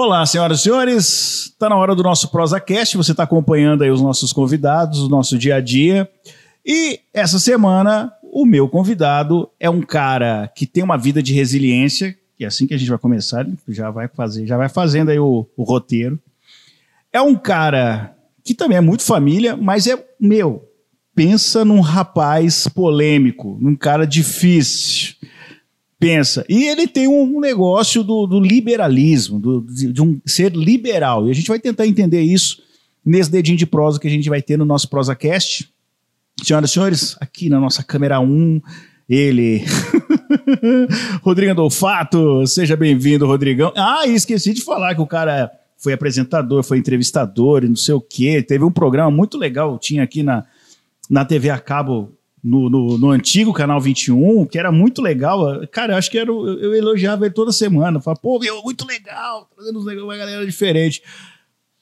Olá, senhoras e senhores. Está na hora do nosso ProsaCast. Você está acompanhando aí os nossos convidados, o nosso dia a dia. E essa semana, o meu convidado é um cara que tem uma vida de resiliência. E é assim que a gente vai começar, já vai fazer, já vai fazendo aí o, o roteiro. É um cara que também é muito família, mas é meu. Pensa num rapaz polêmico, num cara difícil pensa. E ele tem um negócio do, do liberalismo, do, de, um ser liberal. E a gente vai tentar entender isso nesse dedinho de prosa que a gente vai ter no nosso ProsaCast. Senhoras e senhores, aqui na nossa câmera 1, ele. Rodrigo Adolfato, seja bem-vindo, Rodrigão. Ah, esqueci de falar que o cara foi apresentador, foi entrevistador e não sei o quê. Teve um programa muito legal, tinha aqui na, na TV a cabo no, no, no, antigo canal 21, que era muito legal. Cara, eu acho que era, eu, eu elogiava ele toda semana. Falava, pô, meu, muito legal, trazendo uma galera diferente.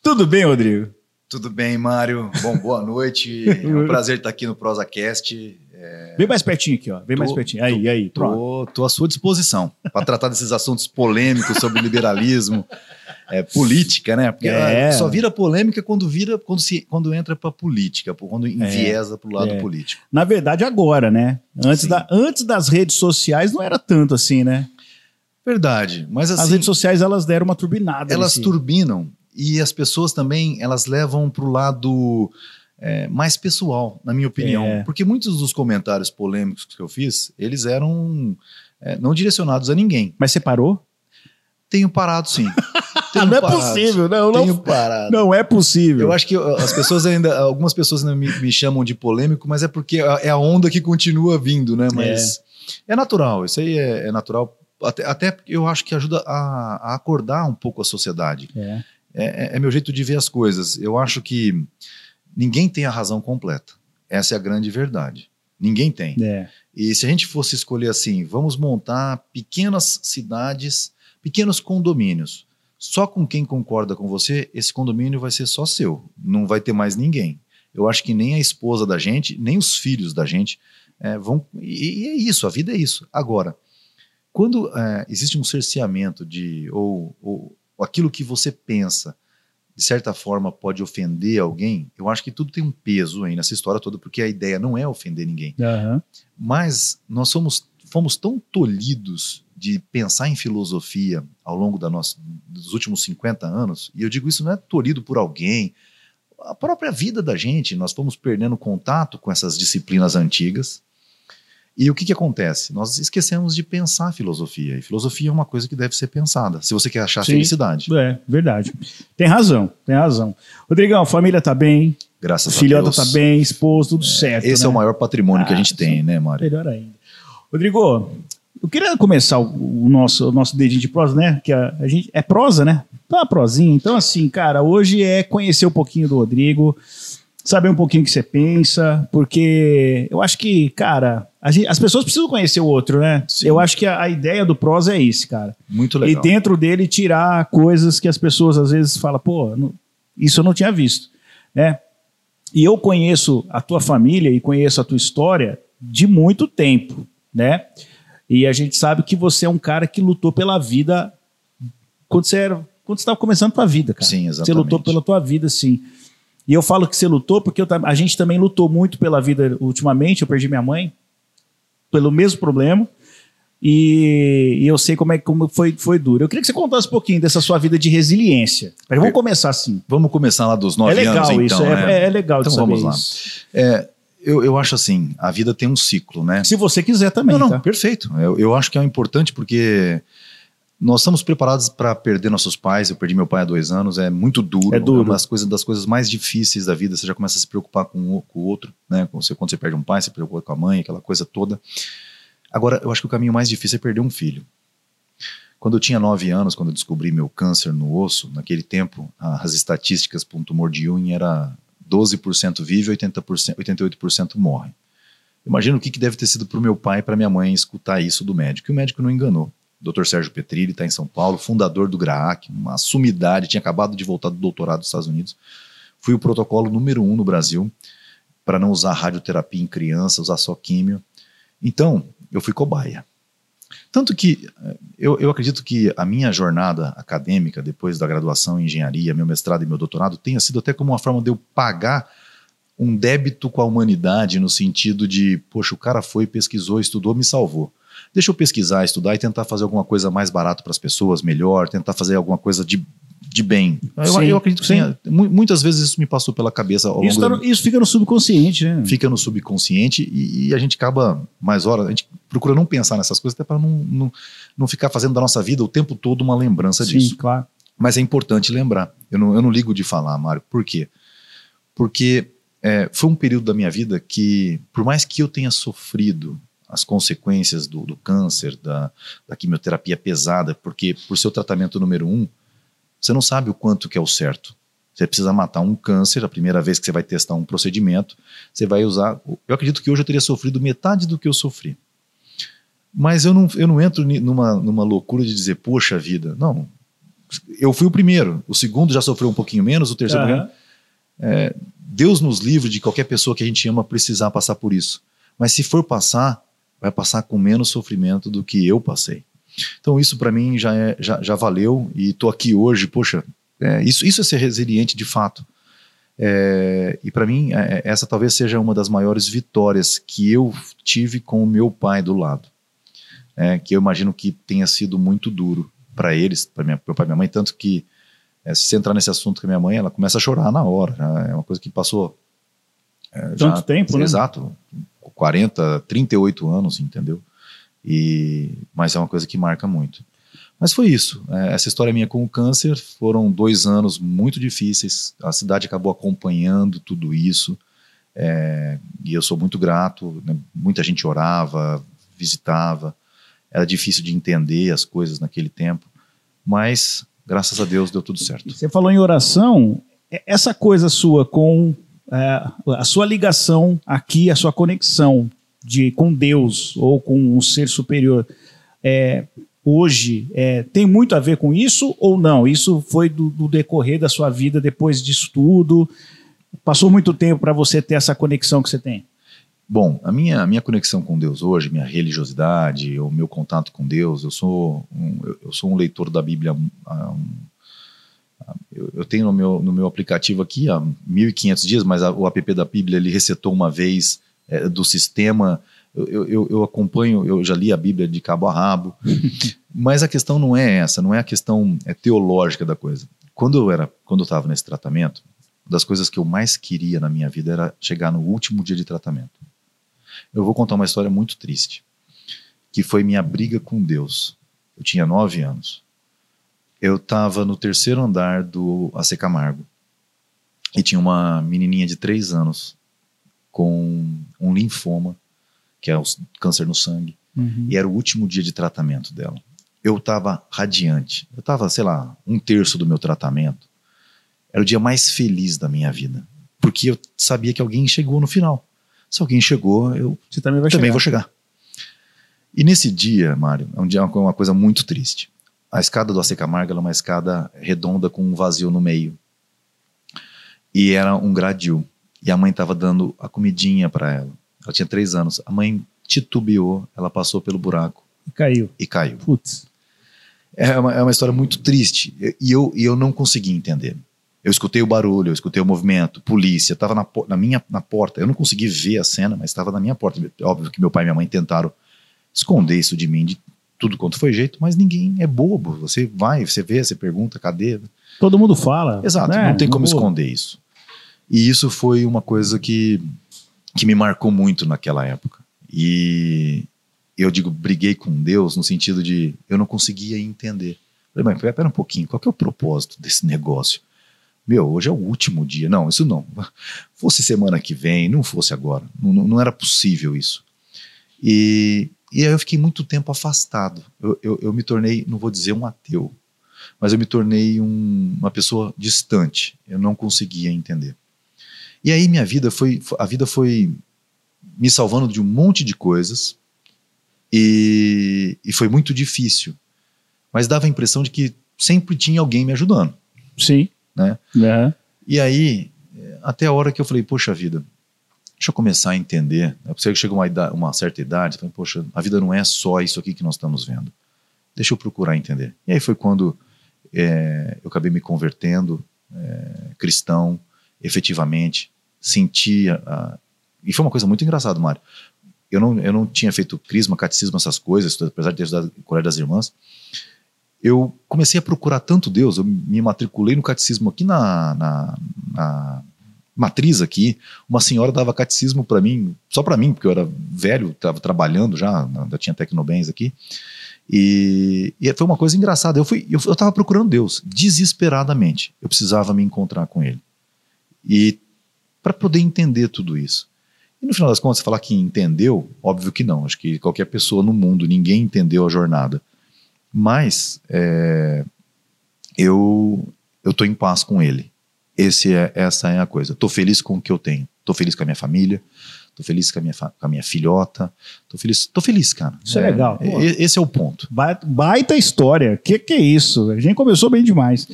Tudo bem, Rodrigo? Tudo bem, Mário. Bom, boa noite. É um prazer estar aqui no ProsaCast. É... Vem mais pertinho aqui, ó. Vem tô, mais pertinho. Aí, tô, aí, pronto. Tô, tô à sua disposição para tratar desses assuntos polêmicos sobre liberalismo é, política, né? Porque é. só vira polêmica quando vira quando se quando entra para política, quando enviesa é. para o lado é. político. Na verdade, agora, né? Antes, da, antes das redes sociais não era tanto assim, né? Verdade, mas assim, as redes sociais elas deram uma turbinada. Elas nesse... turbinam e as pessoas também elas levam para o lado é, mais pessoal, na minha opinião, é. porque muitos dos comentários polêmicos que eu fiz eles eram é, não direcionados a ninguém. Mas você parou? Tenho parado, sim. Tenho não é parado. é possível, não. Tenho não, parado. Não é possível. Eu acho que as pessoas ainda, algumas pessoas ainda me, me chamam de polêmico, mas é porque é a onda que continua vindo, né? Mas é, é natural, isso aí é, é natural. Até, até eu acho que ajuda a, a acordar um pouco a sociedade. É. é. É, é meu jeito de ver as coisas. Eu acho que ninguém tem a razão completa. Essa é a grande verdade. Ninguém tem. É. E se a gente fosse escolher assim, vamos montar pequenas cidades Pequenos condomínios. Só com quem concorda com você, esse condomínio vai ser só seu. Não vai ter mais ninguém. Eu acho que nem a esposa da gente, nem os filhos da gente é, vão. E, e, é isso, a vida é isso. Agora, quando é, existe um cerceamento de. Ou, ou, aquilo que você pensa de certa forma pode ofender alguém, eu acho que tudo tem um peso aí nessa história toda, porque a ideia não é ofender ninguém. Uhum. Mas nós somos, fomos tão tolhidos de pensar em filosofia ao longo da nossa, dos últimos 50 anos, e eu digo isso não é tolhido por alguém, a própria vida da gente, nós fomos perdendo contato com essas disciplinas antigas. E o que, que acontece? Nós esquecemos de pensar filosofia. E filosofia é uma coisa que deve ser pensada, se você quer achar Sim, felicidade. É, verdade. Tem razão, tem razão. Rodrigão, a família tá bem. Graças a Deus. Filhota tá bem, esposo, tudo é, certo. Esse né? é o maior patrimônio ah, que a gente tem, né, Mário? Melhor ainda. Rodrigo, eu queria começar o, nosso, o nosso dedinho de prosa, né? Que a, a gente é prosa, né? Tá uma prosinha. Então, assim, cara, hoje é conhecer um pouquinho do Rodrigo, saber um pouquinho o que você pensa, porque eu acho que, cara, gente, as pessoas precisam conhecer o outro, né? Sim. Eu acho que a, a, ideia do prosa é isso, cara. Muito legal. E dentro dele tirar coisas que as pessoas às vezes falam, pô, não, isso eu não tinha visto, né? E eu conheço a tua família e conheço a tua história de muito tempo, né? E a gente sabe que você é um cara que lutou pela vida quando você era, quando estava começando a tua vida, cara. Sim, exatamente. Você lutou pela tua vida, sim. E eu falo que você lutou porque eu, a gente também lutou muito pela vida ultimamente. Eu perdi minha mãe pelo mesmo problema. E, e eu sei como é como foi, foi duro. Eu queria que você contasse um pouquinho dessa sua vida de resiliência. Mas vamos começar assim. Vamos começar lá dos nove anos, é legal anos, isso, então, é, né? é, é, legal então vamos lá. É, eu, eu acho assim, a vida tem um ciclo, né? Se você quiser também. Não, não, tá? perfeito. Eu, eu acho que é importante porque nós estamos preparados para perder nossos pais. Eu perdi meu pai há dois anos, é muito duro. É duro. É uma das coisas, das coisas mais difíceis da vida. Você já começa a se preocupar com o, com o outro, né? Quando você, quando você perde um pai, você se preocupa com a mãe, aquela coisa toda. Agora, eu acho que o caminho mais difícil é perder um filho. Quando eu tinha nove anos, quando eu descobri meu câncer no osso, naquele tempo, as estatísticas para um tumor de Ewing era 12% vive e 80%, 88% morre. Imagina o que, que deve ter sido para o meu pai e para minha mãe escutar isso do médico. E o médico não enganou. O Dr. Sérgio Petrilli está em São Paulo, fundador do GRAAC, uma sumidade, tinha acabado de voltar do doutorado dos Estados Unidos. Fui o protocolo número um no Brasil para não usar radioterapia em criança, usar só químio. Então, eu fui cobaia. Tanto que eh, eu, eu acredito que a minha jornada acadêmica, depois da graduação em engenharia, meu mestrado e meu doutorado, tenha sido até como uma forma de eu pagar um débito com a humanidade, no sentido de, poxa, o cara foi, pesquisou, estudou, me salvou. Deixa eu pesquisar, estudar e tentar fazer alguma coisa mais barato para as pessoas, melhor, tentar fazer alguma coisa de de bem. Eu, sim, eu acredito que tenha, muitas vezes isso me passou pela cabeça ao isso, tá no, isso fica no subconsciente, né? Fica no subconsciente e, e, a gente acaba mais horas, a gente procura não pensar nessas coisas até para não, não, não ficar fazendo da nossa vida o tempo todo uma lembrança sim, disso. claro. Mas é importante lembrar. Eu não, eu não ligo de falar, Mário. Por quê? Porque é, foi um período da minha vida que, por mais que eu tenha sofrido as consequências do, do câncer, da, da quimioterapia pesada, porque por seu tratamento número um, você não sabe o quanto que é o certo. Você precisa matar um câncer, a primeira vez que você vai testar um procedimento, você vai usar. Eu acredito que hoje eu teria sofrido metade do que eu sofri. Mas eu não, eu não entro numa, numa loucura de dizer, poxa vida, não. Eu fui o primeiro, o segundo já sofreu um pouquinho menos, o terceiro. Uhum. É, Deus nos livre de qualquer pessoa que a gente ama precisar passar por isso. Mas se for passar, vai passar com menos sofrimento do que eu passei. Então isso para mim já, é, já, já valeu e estou aqui hoje, poxa, é, isso, isso é ser resiliente de fato. É, e para mim, é, essa talvez seja uma das maiores vitórias que eu tive com o meu pai do lado. É, que eu imagino que tenha sido muito duro para eles, para meu pai e minha mãe, tanto que é, se você entrar nesse assunto com a minha mãe, ela começa a chorar na hora. é uma coisa que passou. É, Tanto já, tempo, né? Exato. 40, 38 anos, entendeu? E, mas é uma coisa que marca muito. Mas foi isso. É, essa história minha com o câncer foram dois anos muito difíceis. A cidade acabou acompanhando tudo isso. É, e eu sou muito grato. Né? Muita gente orava, visitava. Era difícil de entender as coisas naquele tempo. Mas, graças a Deus, deu tudo certo. Você falou em oração. Essa coisa sua com é, a sua ligação aqui, a sua conexão de com Deus ou com um ser superior é, hoje é, tem muito a ver com isso ou não? Isso foi do, do decorrer da sua vida depois disso tudo? Passou muito tempo para você ter essa conexão que você tem? Bom, a minha, a minha conexão com Deus hoje, minha religiosidade, o meu contato com Deus, eu sou um, eu sou um leitor da Bíblia. Um, eu, tenho no meu, no meu aplicativo aqui há 1.500 dias, mas a, o app da Bíblia ele resetou uma vez é, do sistema. Eu, eu, eu, acompanho, eu já li a Bíblia de cabo a rabo, mas a questão não é essa, não é a questão é teológica da coisa. Quando eu era, quando eu estava nesse tratamento, uma das coisas que eu mais queria na minha vida era chegar no último dia de tratamento. Eu vou contar uma história muito triste, que foi minha briga com Deus. Eu tinha nove anos. Eu estava no terceiro andar do AC Camargo e tinha uma menininha de três anos com um linfoma, que é o câncer no sangue, uhum. e era o último dia de tratamento dela. Eu estava radiante. Eu estava, sei lá, um terço do meu tratamento. Era o dia mais feliz da minha vida, porque eu sabia que alguém chegou no final. Se alguém chegou, eu Você também, vai também chegar. vou chegar. E nesse dia, Mário, é um dia uma coisa muito triste. A escada do AC Camargo é uma escada redonda com um vazio no meio. E era um gradil. E a mãe estava dando a comidinha para ela. Ela tinha três anos. A mãe titubeou, ela passou pelo buraco. E caiu. E caiu. Putz. É uma, é uma história muito triste. E eu, e eu não consegui entender. Eu escutei o barulho, eu escutei o movimento, polícia, estava na, na, minha na porta. Eu não consegui ver a cena, mas estava na minha porta. Óbvio que meu pai e minha mãe tentaram esconder isso de mim de tudo quanto foi jeito, mas ninguém é bobo. Você vai, você vê, você pergunta, cadê? Todo mundo fala. Exato, né? não tem como esconder isso. E isso foi uma coisa que, que me marcou muito naquela época. E eu digo, briguei com Deus no sentido de eu não conseguia entender. Falei, mas pera um pouquinho, qual que é o propósito desse negócio? Meu, hoje é o último dia. Não, isso não. Fosse semana que vem, não fosse agora. Não, não era possível isso. E, e aí eu fiquei muito tempo afastado. Eu, eu, eu me tornei, não vou dizer um ateu, mas eu me tornei um, uma pessoa distante. Eu não conseguia entender. E aí minha vida foi, a vida foi me salvando de um monte de coisas e, e foi muito difícil. Mas dava a impressão de que sempre tinha alguém me ajudando. Sim. Né? Uhum. E aí, até a hora que eu falei, poxa vida, deixa eu começar a entender. É você que chega uma, idade, uma certa idade, fala, poxa, a vida não é só isso aqui que nós estamos vendo. Deixa eu procurar entender. E aí foi quando é, eu acabei me convertendo, é, cristão, efetivamente, sentia. A, e foi uma coisa muito engraçada, Mário. Eu não, eu não tinha feito crisma, catecismo, essas coisas, apesar de ter estudado Colégio das Irmãs. Eu comecei a procurar tanto Deus, eu me matriculei no catecismo aqui na, na, na matriz aqui. Uma senhora dava catecismo para mim, só para mim, porque eu era velho, estava trabalhando já, ainda tinha Tecnobens aqui. E, e, foi uma coisa engraçada. Eu fui, eu estava procurando Deus desesperadamente. Eu precisava me encontrar com Ele e para poder entender tudo isso. E no final das contas, falar que entendeu, óbvio que não. Acho que qualquer pessoa no mundo, ninguém entendeu a jornada. Mas é, eu eu estou em paz com Ele. Esse é, essa é a coisa. Estou feliz com o que eu tenho. Estou feliz com a minha família. Tô feliz com a minha, com a minha filhota. Tô feliz, tô feliz, cara. Isso é, é legal. É, esse é o ponto. Baita, baita história. Que que é isso? A gente começou bem demais.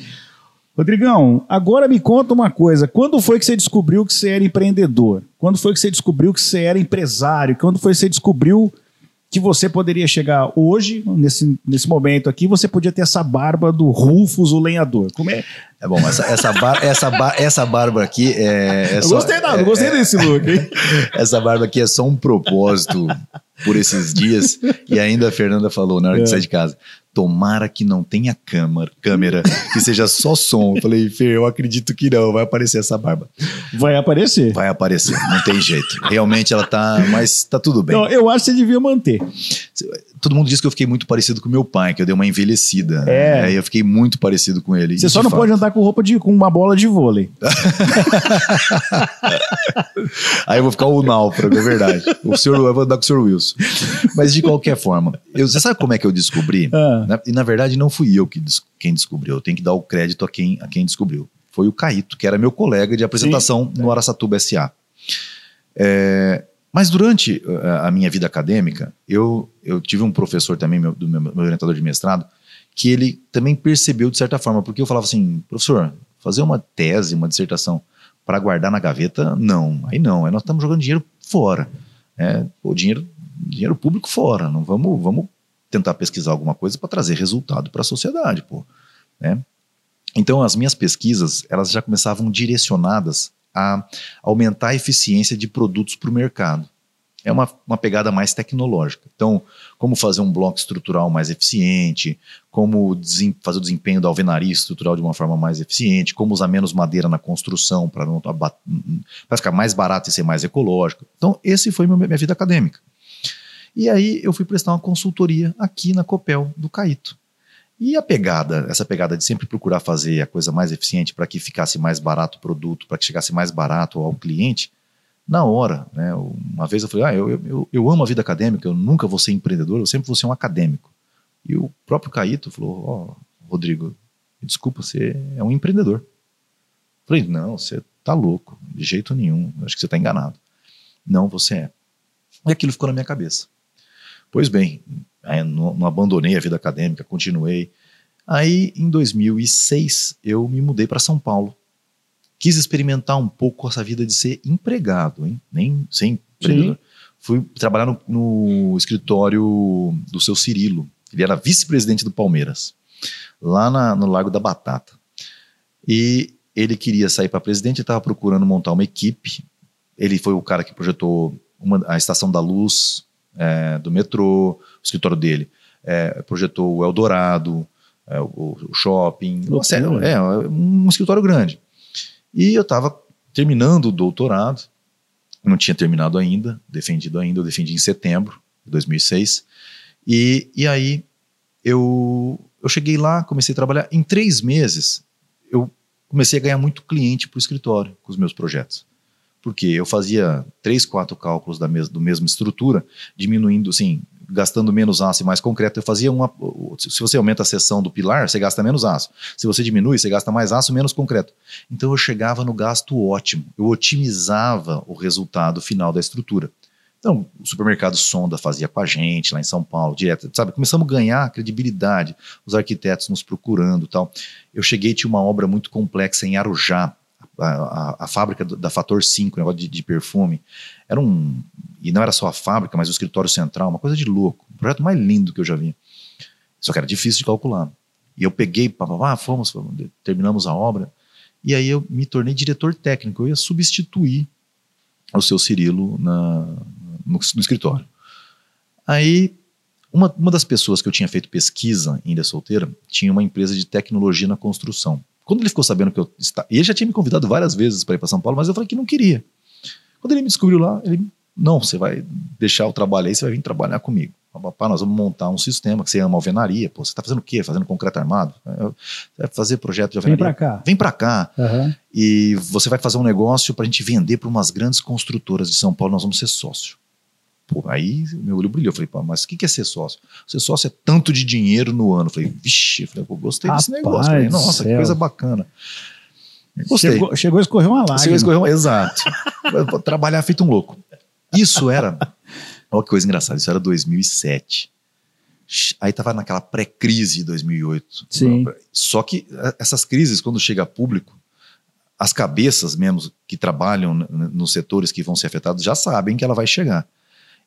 Rodrigão, agora me conta uma coisa. Quando foi que você descobriu que você era empreendedor? Quando foi que você descobriu que você era empresário? Quando foi que você descobriu que você poderia chegar hoje, nesse, nesse momento aqui, você podia ter essa barba do Rufus, o lenhador. Como é? É bom, essa, essa, bar, essa, bar, essa barba aqui é. é eu só, gostei, não, é, gostei é, desse look, hein? Essa barba aqui é só um propósito por esses dias. E ainda a Fernanda falou na hora é. de sair de casa: tomara que não tenha câmera, câmera, que seja só som. Eu falei, Fer, eu acredito que não, vai aparecer essa barba. Vai aparecer. Vai aparecer, não tem jeito. Realmente ela tá, mas tá tudo bem. Não, eu acho que você devia manter. Todo mundo diz que eu fiquei muito parecido com meu pai, que eu dei uma envelhecida. É. Aí eu fiquei muito parecido com ele. Você só não fato. pode andar com roupa de com uma bola de vôlei. Aí eu vou ficar o náufrago, é verdade. O senhor, eu vou andar com o senhor Wilson. Mas de qualquer forma, eu, você sabe como é que eu descobri? Ah. Né? E na verdade não fui eu que quem descobriu. Eu tenho que dar o crédito a quem, a quem descobriu. Foi o Caíto, que era meu colega de apresentação Sim. no Araçatuba SA. É, mas durante uh, a minha vida acadêmica, eu, eu tive um professor também, meu, do meu, meu orientador de mestrado, que ele também percebeu de certa forma, porque eu falava assim, professor, fazer uma tese, uma dissertação para guardar na gaveta, não, aí não, aí nós estamos jogando dinheiro fora, é, o dinheiro, dinheiro público fora, não vamos, vamos tentar pesquisar alguma coisa para trazer resultado para a sociedade, pô, né? Então as minhas pesquisas, elas já começavam direcionadas a aumentar a eficiência de produtos para o mercado é uma, uma pegada mais tecnológica. Então, como fazer um bloco estrutural mais eficiente, como fazer o desempenho da alvenaria estrutural de uma forma mais eficiente, como usar menos madeira na construção para não ficar mais barato e ser mais ecológico. Então, esse foi meu, minha vida acadêmica. E aí eu fui prestar uma consultoria aqui na Copel do Caíto. E a pegada, essa pegada de sempre procurar fazer a coisa mais eficiente para que ficasse mais barato o produto, para que chegasse mais barato ao cliente, na hora. Né? Uma vez eu falei, ah, eu, eu, eu amo a vida acadêmica, eu nunca vou ser empreendedor, eu sempre vou ser um acadêmico. E o próprio Caíto falou, ó, oh, Rodrigo, desculpa, você é um empreendedor. Eu falei, não, você tá louco, de jeito nenhum, acho que você tá enganado. Não, você é. E aquilo ficou na minha cabeça. Pois bem, não, não abandonei a vida acadêmica, continuei. Aí, em 2006, eu me mudei para São Paulo quis experimentar um pouco essa vida de ser empregado, hein? nem sem empreendedor. Fui trabalhar no, no, escritório do seu Cirilo. Ele era vice-presidente do Palmeiras, lá na, no Largo da Batata. E ele queria sair para presidente, estava procurando montar uma equipe. Ele foi o cara que projetou uma, a estação da luz é, do metrô, escritório dele. É, projetou o Eldorado, é, o, o, shopping, série, é, um escritório grande. E eu estava terminando o doutorado, não tinha terminado ainda, defendido ainda, eu defendi em setembro de 2006. E, e aí eu, eu cheguei lá, comecei a trabalhar. Em três meses, eu comecei a ganhar muito cliente para o escritório com os meus projetos. Porque eu fazia três, quatro cálculos da mes do mesma estrutura, diminuindo, assim, gastando menos aço e mais concreto. Eu fazia uma. Se você aumenta a seção do pilar, você gasta menos aço. Se você diminui, você gasta mais aço, menos concreto. Então eu chegava no gasto ótimo. Eu otimizava o resultado final da estrutura. Então, o supermercado Sonda fazia com a gente lá em São Paulo, direto, sabe? Começamos a ganhar credibilidade, os arquitetos nos procurando tal. Eu cheguei, tinha uma obra muito complexa em Arujá, a, a, fábrica do, da Fator 5, negócio de, de, perfume. Era um. E não era só a fábrica, mas o escritório central, uma coisa de louco. O projeto mais lindo que eu já vi. Só que era difícil de calcular. E eu peguei, pá, pá, fomos, terminamos a obra. E aí eu me tornei diretor técnico. Eu ia substituir o seu Cirilo na, no, no escritório. Aí, uma, uma das pessoas que eu tinha feito pesquisa Ilha Solteira tinha uma empresa de tecnologia na construção. Quando ele ficou sabendo que eu estava. Ele já tinha me convidado várias vezes para ir para São Paulo, mas eu falei que não queria. Quando ele me descobriu lá, ele. Não, você vai deixar o trabalho aí, você vai vir trabalhar comigo. Papá, nós vamos montar um sistema que você ama alvenaria. Pô, você está fazendo o quê? Fazendo concreto armado? Você vai fazer projeto de alvenaria? Vem para cá. Vem para cá. Uhum. E você vai fazer um negócio para a gente vender para umas grandes construtoras de São Paulo. Nós vamos ser sócio. Pô, aí meu olho brilhou. Eu falei, pô, mas o que é ser sócio? Ser sócio é tanto de dinheiro no ano. Eu falei, vixe, eu falei, pô, gostei Rapaz desse negócio. Falei, Nossa, que coisa bacana. Gostei. Chegou, chegou a escorrer uma lágrima. Chegou a escorrer uma, exato. Trabalhar feito um louco. Isso era Olha que coisa engraçada, isso era 2007. Aí tava naquela pré-crise de 2008. Sim. Só que essas crises, quando chega a público, as cabeças mesmo que trabalham nos setores que vão ser afetados já sabem que ela vai chegar.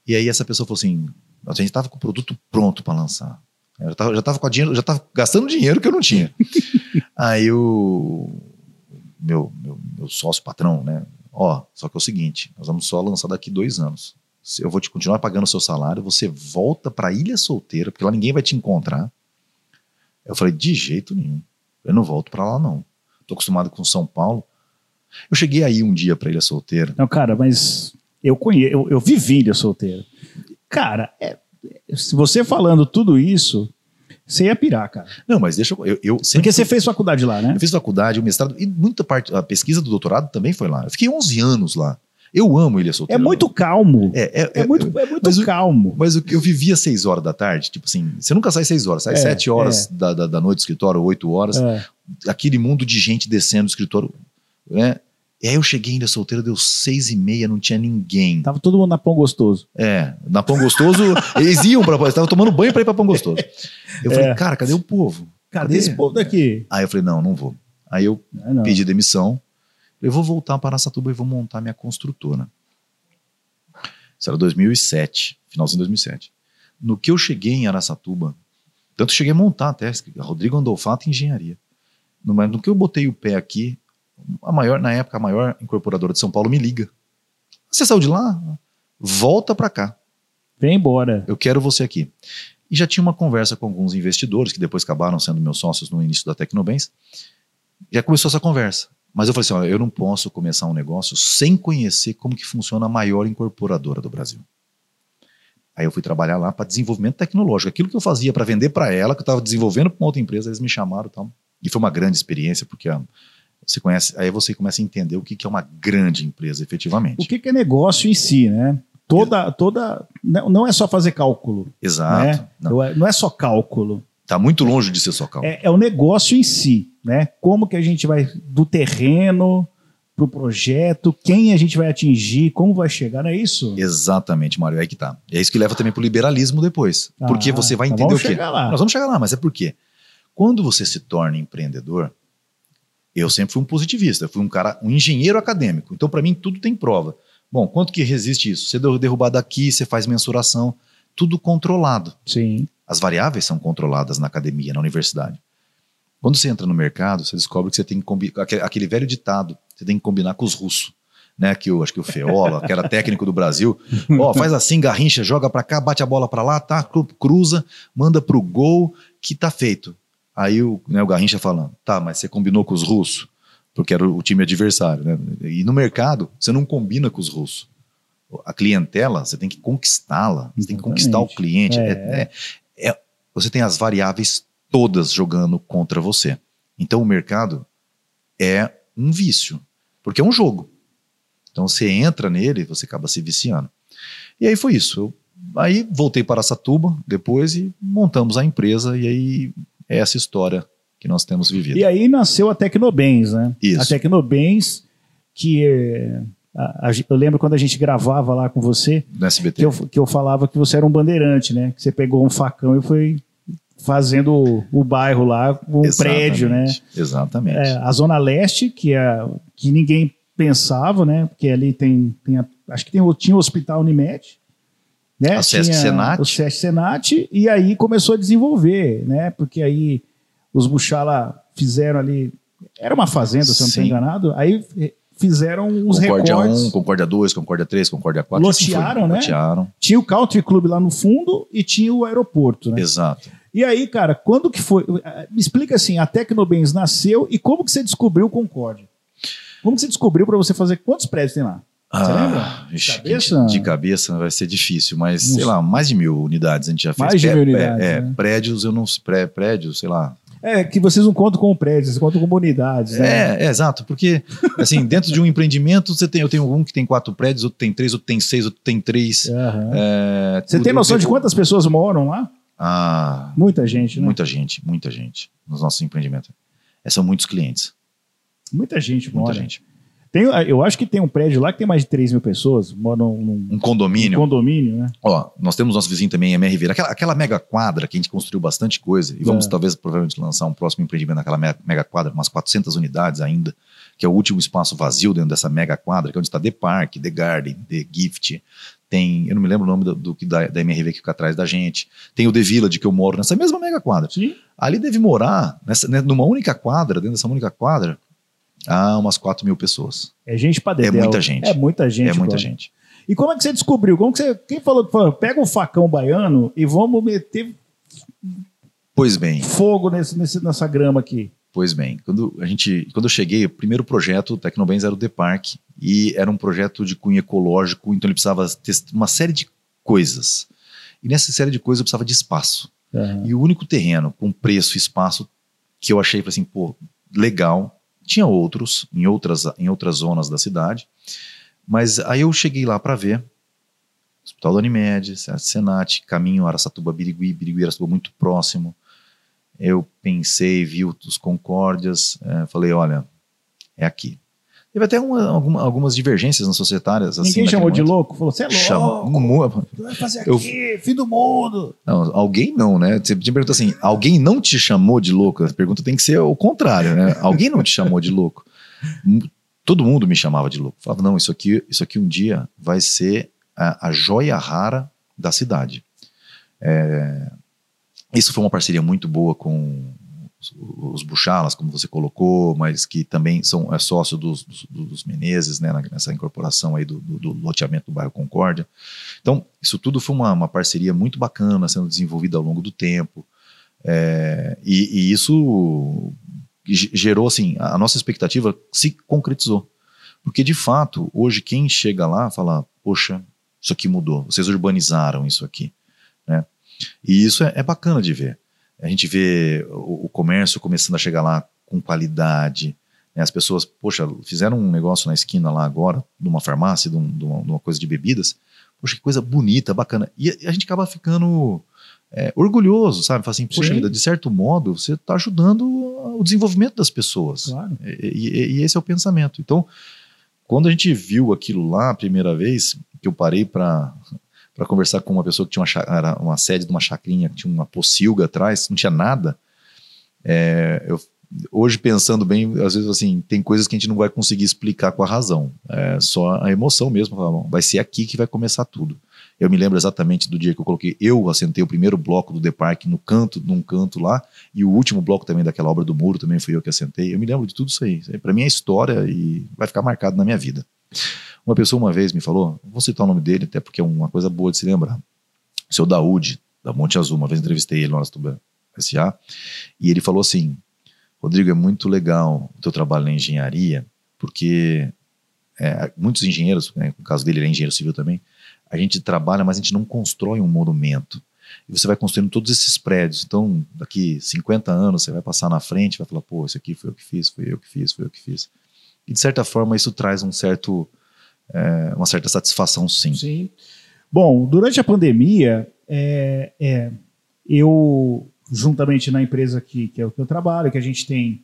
E aí essa pessoa falou assim: a gente estava com o produto pronto para lançar. Eu já tava, já tava com dinheiro, já tava gastando dinheiro que eu não tinha. aí o meu, meu, meu sócio patrão, né? Ó, só que é o seguinte: nós vamos só lançar daqui dois anos eu vou te continuar pagando o seu salário, você volta para Ilha Solteira, porque lá ninguém vai te encontrar. Eu falei, de jeito nenhum. Eu não volto para lá, não. Tô acostumado com São Paulo. Eu cheguei aí um dia para Ilha Solteira. Não, cara, mas eu conheço, eu, eu vivi Ilha Solteira. Cara, é, se você falando tudo isso, você ia pirar, cara. Não, mas deixa eu. eu, sempre, Porque você fez faculdade lá, né? Eu fiz faculdade, o mestrado, e muita parte. A pesquisa do doutorado também foi lá. Eu fiquei 11 anos lá. Eu amo Ilha Solteira. É muito calmo. É, é, é muito, é muito mas calmo. O, mas eu vivia seis horas da tarde, tipo assim, você nunca sai seis horas, sai é, sete horas é. da, da, da, noite do escritório, oito horas, é. aquele mundo de gente descendo do escritório, né? E aí eu cheguei ainda solteiro, deu seis e meia, não tinha ninguém. Tava todo mundo na Pão Gostoso. É, na Pão Gostoso, eles iam pra... Estavam tomando banho pra ir pra Pão Gostoso. Eu falei, é. cara, cadê o povo? Cadê, cadê esse povo daqui? Aí eu falei, não, não vou. Aí eu não. pedi demissão, eu vou voltar para Aracatuba e vou montar minha construtora. Isso era 2007, finalzinho de 2007. No que eu cheguei em Araçatuba, tanto cheguei a montar até, Rodrigo Andolfato Engenharia. No, no que eu botei o pé aqui, a maior, na época, a maior incorporadora de São Paulo me liga. Você saiu de lá? Volta para cá. Vem embora. Eu quero você aqui. E já tinha uma conversa com alguns investidores, que depois acabaram sendo meus sócios no início da Tecnobens. Já começou essa conversa. Mas eu falei assim, ó, eu não posso começar um negócio sem conhecer como que funciona a maior incorporadora do Brasil. Aí eu fui trabalhar lá para desenvolvimento tecnológico. Aquilo que eu fazia para vender para ela, que eu estava desenvolvendo para uma outra empresa, eles me chamaram e tal. E foi uma grande experiência, porque ó, você conhece, aí você começa a entender o que, que é uma grande empresa, efetivamente. O que, que é negócio em si, né? Toda, toda, não é só fazer cálculo. Exato. Né? Não. É, não é só cálculo. Está muito longe de ser só cálculo. É, é, o negócio em si, né? Como que a gente vai do terreno para o projeto, quem a gente vai atingir, como vai chegar, não é isso? Exatamente, Mário, é aí que tá. É isso que leva também para o liberalismo depois. Ah, porque você vai entender o quê? Lá. Nós vamos chegar lá, mas é por quê? Quando você se torna empreendedor, eu sempre fui um positivista, fui um cara, um engenheiro acadêmico. Então, para mim, tudo tem prova. Bom, quanto que resiste isso? Você deu derrubado aqui, você faz mensuração, tudo controlado. Sim. As variáveis são controladas na academia, na universidade. Quando você entra no mercado, você descobre que você tem que combinar aquele velho ditado, você tem que combinar com os russos. Né, que eu acho que o Feola, que era técnico do Brasil, ó, faz assim, garrincha, joga para cá, bate a bola para lá, tá, cruza, manda pro gol, que tá feito. Aí o, né, o Garrincha falando, tá, mas você combinou com os russos, porque era o time adversário, né? E no mercado, você não combina com os russos. A clientela, você tem que conquistá-la, você tem que conquistar o cliente. É. É, é, você tem as variáveis todas jogando contra você. Então o mercado é um vício, porque é um jogo. Então você entra nele, você acaba se viciando. E aí foi isso. Eu, aí voltei para Satuba depois e montamos a empresa e aí é essa história que nós temos vivido. E aí nasceu a Tecnobens, né? Isso. A Tecnobens que é, a, a, eu lembro quando a gente gravava lá com você, no SBT. Que, eu, que eu falava que você era um bandeirante, né? Que você pegou um facão e foi fazendo o, o bairro lá, um Exatamente, prédio, né? Exatamente. É, a Zona Leste, que, é, que ninguém pensava, né? Porque ali tem, tem a- acho que tem, tinha o Hospital Unimed, né? A Sesc Senat. O Sesc Senat, e aí começou a desenvolver, né? Porque aí os Buchala fizeram ali, era uma fazenda, se eu não estou enganado, aí fizeram os Concórdia recortes. 1, Concórdia 2, Concórdia 3, Concórdia 4. assim foi. Lotearam, né? Lotearam, Tinha o Country Club lá no fundo e tinha o aeroporto, né? exato. E aí, cara, quando que foi? eh, Me explica assim, a Tecnobens nasceu e como que você descobriu o Concorde? Como que você descobriu para você fazer quantos prédios tem lá? Você lembra? Ah, vixe, De cabeça? De cabeça vai ser difícil, mas Uns- sei lá, mais de mil unidades a gente já fez. Mais de mil unidades, É, né? prédios, eu não pré, prédios, sei lá. É que vocês não contam com prédios, vocês contam com unidades, né? É, é, exato, porque assim, dentro de um empreendimento, você tem, eu tenho um que tem quatro prédios, outro tem três, outro tem seis, outro tem três. Aham. É, Você tem noção de quantas pessoas moram lá? Ah, Muita gente, né? muita gente, muita gente nos nossos empreendimentos. É, são muitos clientes, Muita gente muita mora. gente. Tem, eu acho que tem um prédio lá que tem mais de 3 mil pessoas, moram num Um condomínio. condomínio, né? Ó, nós temos nosso vizinho também, MR Ribeira, aquela, aquela mega quadra que a gente construiu bastante coisa, e vamos É. talvez provavelmente lançar um próximo empreendimento naquela me- mega quadra, umas 400 unidades ainda, que é o último espaço vazio dentro dessa mega quadra, que é onde está The Park, The Garden, The Gift, tem, eu não me lembro o nome do, do que da, da MRV que fica atrás da gente, tem o The Village que eu moro nessa mesma mega quadra. Sim. Ali deve morar, nessa, né, numa única quadra, dentro dessa única quadra, há umas 4 mil pessoas. É gente pra dedéu. muita gente. É muita gente. é muita gente. E como é que você descobriu? Como que você, quem falou que falou, pega o facão baiano e vamos meter Pois bem, fogo nesse, nesse- nessa grama aqui? Pois bem, quando, a gente, quando eu cheguei, o primeiro projeto, Tecnobens era o The Park, e era um projeto de cunho ecológico, então ele precisava ter uma série de coisas. E nessa série de coisas eu precisava de espaço. Aham. E o único terreno com preço e espaço que eu achei, falei assim, pô, legal. Tinha outros, em outras, em outras zonas da cidade, mas aí eu cheguei lá para ver. Hospital da Unimed, Senat, caminho Araçatuba, Birigui, Birigui, Araçatuba muito próximo. Eu pensei, vi os Concórdias, eh, falei, olha, é aqui. Teve até uma- alguma- algumas divergências nas societárias. assim, Ninguém chamou de louco? Falou, você é louco, Mu- tu vai fazer Eu- aqui, fim do mundo. Não, alguém não, né? Você me pergunta assim, alguém não te chamou de louco? A pergunta tem que ser o contrário, né? Alguém não te chamou de louco? Todo mundo me chamava de louco. Falava, não, isso aqui, isso aqui um dia vai ser a, a joia rara da cidade. É, isso foi uma parceria muito boa com os, Buchalas, como você colocou, mas que também são é sócio dos, dos, dos Menezes, né, nessa incorporação aí do, do, do loteamento do bairro Concórdia. Então, isso tudo foi uma, uma parceria muito bacana sendo desenvolvida ao longo do tempo. É, e, e isso ge- gerou, assim, a a nossa expectativa se concretizou. Porque, de fato, hoje quem chega lá fala, poxa, isso aqui mudou, vocês urbanizaram isso aqui. Né? E isso é, é bacana de ver. A gente vê o, o comércio começando a chegar lá com qualidade, né? as pessoas, poxa, fizeram um negócio na esquina lá agora, numa farmácia, de, um- de uma, de uma coisa de bebidas, poxa, que coisa bonita, bacana. E a, a gente acaba ficando é, orgulhoso, sabe? Fala assim, poxa Sim. vida, de certo modo, você está ajudando o desenvolvimento das pessoas. Claro. E, e- e esse é o pensamento. Então, quando a gente viu aquilo lá a primeira vez, que eu parei para para conversar com uma pessoa que tinha uma, era uma sede de uma chacrinha, que tinha uma pocilga atrás, não tinha nada. é, eu, hoje, pensando bem, às vezes assim, tem coisas que a gente não vai conseguir explicar com a razão. É só a emoção mesmo. falar, "Bom, Vai ser aqui que vai começar tudo. Eu me lembro exatamente do dia que eu coloquei, eu assentei o primeiro bloco do The Park no canto, num canto lá, e o último bloco também daquela obra do muro também fui eu que assentei. Eu me lembro de tudo isso aí. Para mim é história e vai ficar marcado na minha vida. Uma pessoa uma vez me falou, vou citar o nome dele, até porque é uma coisa boa de se lembrar. O seu Daúde, da Monte Azul, uma vez entrevistei ele no Arastuba S.A., e ele falou assim, Rodrigo, é muito legal o teu trabalho na engenharia, porque é, muitos engenheiros, né, no caso dele ele é engenheiro civil também, a gente trabalha, mas a gente não constrói um monumento. E você vai construindo todos esses prédios. Então, daqui 50 anos, você vai passar na frente, vai falar, pô, isso aqui foi eu que fiz, foi eu que fiz, foi eu que fiz. E de certa forma isso traz um certo, é, uma certa satisfação, sim. Sim. Bom, durante a pandemia, é, é, eu, juntamente na empresa que, que é o que eu trabalho, que a gente tem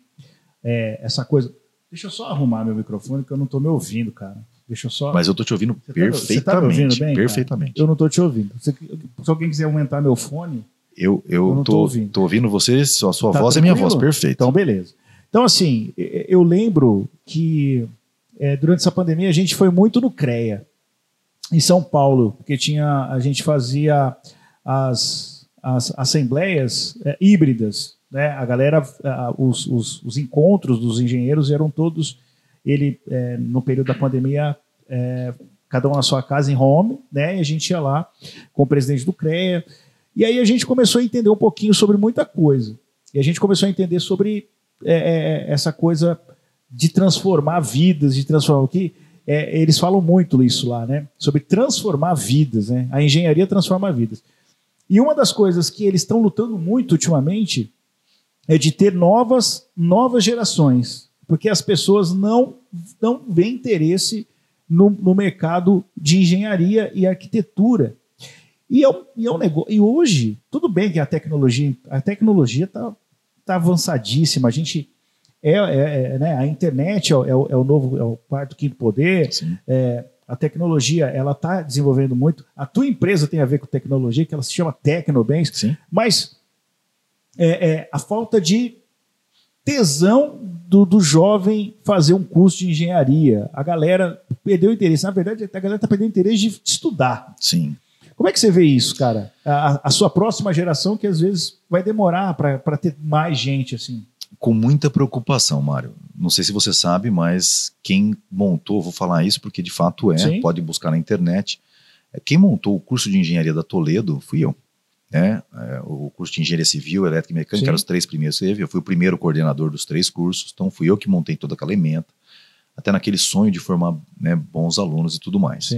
é, essa coisa. Deixa eu só arrumar meu microfone, que eu não estou me ouvindo, cara. Deixa eu só. Mas eu tô te ouvindo Você tá- você tá me perfeitamente. ouvindo bem, cara? perfeitamente. Eu não estou te ouvindo. Se, se alguém quiser aumentar meu fone, Eu, eu, eu tô, tô, ouvindo. tô ouvindo você, a sua tá voz é minha voz, perfeito. Então, beleza. Então, assim, eu lembro que é, durante essa pandemia a gente foi muito no CREA, em São Paulo, porque tinha, a gente fazia as, as assembleias é, híbridas. Né? A galera, os, os, os, encontros dos engenheiros eram todos, ele é, no período da pandemia, é, cada um na sua casa em home, né? E a gente ia lá com o presidente do CREA. E aí a gente começou a entender um pouquinho sobre muita coisa. E a gente começou a entender sobre é, é, essa coisa de transformar vidas, de transformar o que é, eles falam muito isso lá, né? Sobre transformar vidas, né? A engenharia transforma vidas. E uma das coisas que eles estão lutando muito ultimamente é de ter novas, novas gerações, porque as pessoas não não veem interesse no, no mercado de engenharia e arquitetura. E é um, e é um negócio. E hoje, tudo bem que a tecnologia a tecnologia está tá avançadíssima. A gente é, é, é né, a internet é, é, o, é, o, novo, é o quarto, quinto poder. É, a tecnologia ela está desenvolvendo muito. A tua empresa tem a ver com tecnologia, que ela se chama Tecnobens, Sim. mas é, é, a falta de tesão do, do, jovem fazer um curso de engenharia. A galera perdeu o interesse. Na verdade, a galera está perdendo o interesse de estudar. Sim. Como é que você vê isso, cara? A, a sua próxima geração, que às vezes vai demorar para ter mais gente assim com muita preocupação, Mário. Não sei se você sabe, mas quem montou, vou falar isso porque de fato é, Sim. pode buscar na internet. É, quem montou o curso de engenharia da Toledo fui eu. Né? É, o curso de engenharia civil, elétrica e mecânica, eram os três primeiros que teve. Eu fui o primeiro coordenador dos três cursos, então fui eu que montei toda aquela emenda, até naquele sonho de formar né, bons alunos e tudo mais.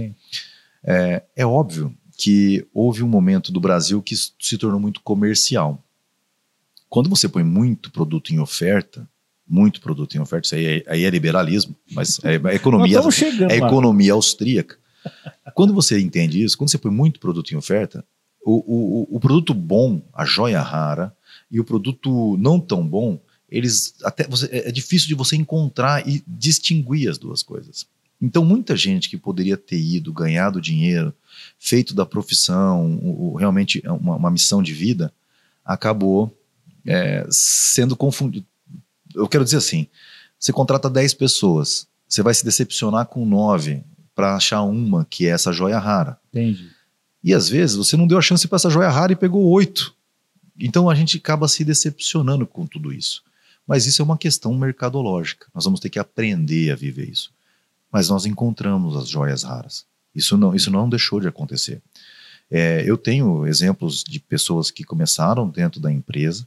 É, é óbvio que houve um momento do Brasil que se tornou muito comercial. Quando você põe muito produto em oferta, muito produto em oferta, isso aí é, aí é liberalismo, mas é, é economia, é economia austríaca. Quando você entende isso, quando você põe muito produto em oferta, o, o, o produto bom, a joia rara, e o produto não tão bom, eles até você, é, é difícil de você encontrar e distinguir as duas coisas. Então, muita gente que poderia ter ido, ganhado dinheiro, feito da profissão, o, realmente uma, uma missão de vida, acabou é, sendo confundido. Eu quero dizer assim: você contrata 10 pessoas, você vai se decepcionar com 9 para achar uma que é essa joia rara. Entendi. E às vezes você não deu a chance para essa joia rara e pegou oito. Então a gente acaba se decepcionando com tudo isso. Mas isso é uma questão mercadológica. Nós vamos ter que aprender a viver isso. Mas nós encontramos as joias raras. Isso não, isso não deixou de acontecer. É, eu tenho exemplos de pessoas que começaram dentro da empresa,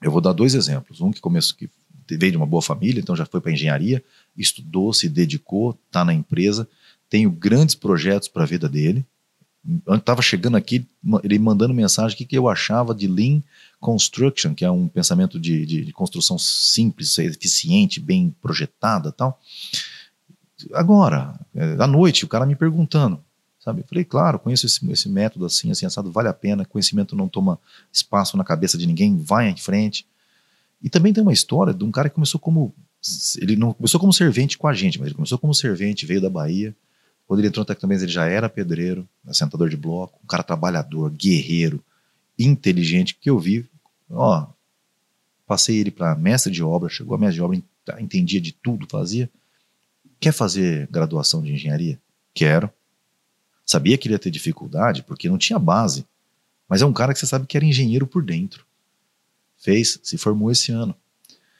eu vou dar dois exemplos. Um que começou, que veio de uma boa família, então já foi para engenharia, estudou, se dedicou, está na empresa, tenho grandes projetos para a vida dele. Estava chegando aqui, ele mandando mensagem que, que eu achava de Lean Construction, que é um pensamento de, de, de construção simples, eficiente, bem projetada tal. Agora, é, à noite, o cara me perguntando, sabe? Eu falei, claro, conheço esse, esse método assim, assim, assado, vale a pena, conhecimento não toma espaço na cabeça de ninguém, vai em frente. E também tem uma história de um cara que começou como, ele não começou como servente com a gente, mas ele começou como servente, veio da Bahia, quando ele entrou no Tecnomens ele já era pedreiro, assentador de bloco, um cara trabalhador, guerreiro, inteligente, que eu vi, ó, passei ele para mestre de obra, chegou a mestre de obra, entendia de tudo, fazia. Quer fazer graduação de engenharia? Quero. Sabia que ele ia ter dificuldade porque não tinha base. Mas é um cara que você sabe que era engenheiro por dentro. Fez, se formou esse ano.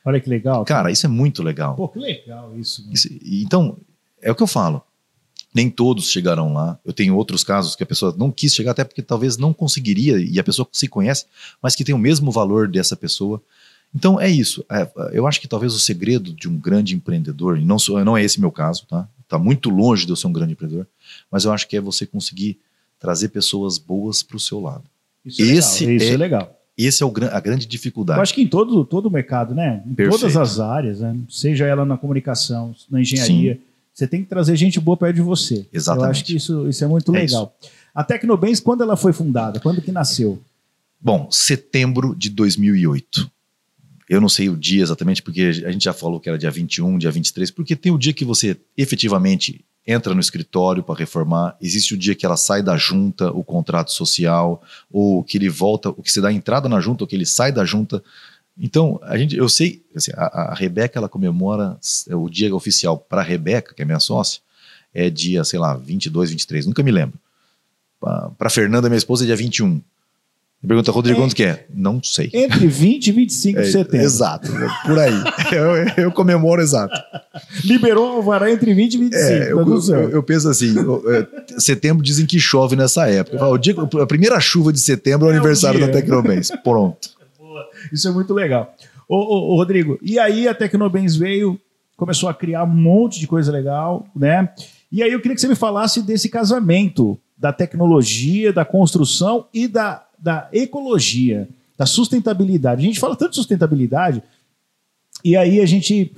Olha que legal. Cara, isso é muito legal. Pô, que legal isso. isso então, é o que eu falo. Nem todos chegarão lá. Eu tenho outros casos que a pessoa não quis chegar, até porque talvez não conseguiria, e a pessoa se conhece, mas que tem o mesmo valor dessa pessoa. Então é isso. É, eu acho que talvez o segredo de um grande empreendedor, e não, sou, não é esse meu caso, tá? Está muito longe de eu ser um grande empreendedor, mas eu acho que é você conseguir trazer pessoas boas para o seu lado. Isso é esse legal. Isso é, é legal. Esse é o, a grande dificuldade. Eu acho que em todo, todo o mercado, né? Em Perfeito. todas as áreas, né? seja ela na comunicação, na engenharia, Sim. você tem que trazer gente boa perto de você. Exatamente. Eu acho que isso, isso é muito é legal. Isso. A Tecnobens, quando ela foi fundada? Quando que nasceu? Bom, setembro de 2008. Eu não sei o dia exatamente, porque a gente já falou que era dia 21, dia 23, porque tem o dia que você efetivamente entra no escritório para reformar, existe o dia que ela sai da junta, o contrato social, ou que ele volta, o que se dá entrada na junta, ou que ele sai da junta. Então, a gente, eu sei, assim, a, a Rebeca ela comemora o dia oficial para a Rebeca, que é minha sócia, é dia, sei lá, 22, 23, nunca me lembro. Para Fernanda, minha esposa, é dia 21. Pergunta, Rodrigo, é, quanto que é? Não sei. Entre 20 e 25 de é, setembro. Exato, por aí. eu, eu, comemoro exato. Liberou o alvará entre 20 e 25. É, tá eu, eu, eu, penso assim, é, setembro dizem que chove nessa época. Falo, o dia, a primeira chuva de setembro é o é aniversário da Tecnobens. Pronto. Isso é muito legal. Ô, ô, ô, Rodrigo, e aí a Tecnobens veio, começou a criar um monte de coisa legal, né? E aí eu queria que você me falasse desse casamento da tecnologia, da construção e da da ecologia, da sustentabilidade. A gente fala tanto de sustentabilidade e aí a gente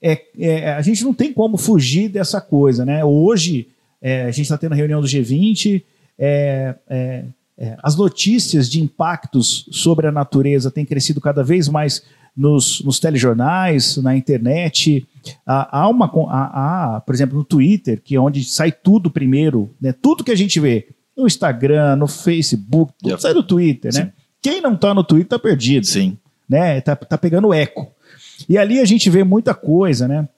é, é, a gente não tem como fugir dessa coisa, né? Hoje é, a gente está tendo a reunião do G20, é, é, é, as notícias de impactos sobre a natureza têm crescido cada vez mais nos, nos telejornais, na internet. Há, há uma, há, há, por exemplo, no Twitter, que é onde sai tudo primeiro, né? tudo que a gente vê no Instagram, no Facebook, tudo yep. sai do Twitter, né? Sim. Quem não tá no Twitter tá perdido. Sim. Né? Tá, tá pegando eco. E ali a gente vê muita coisa, né?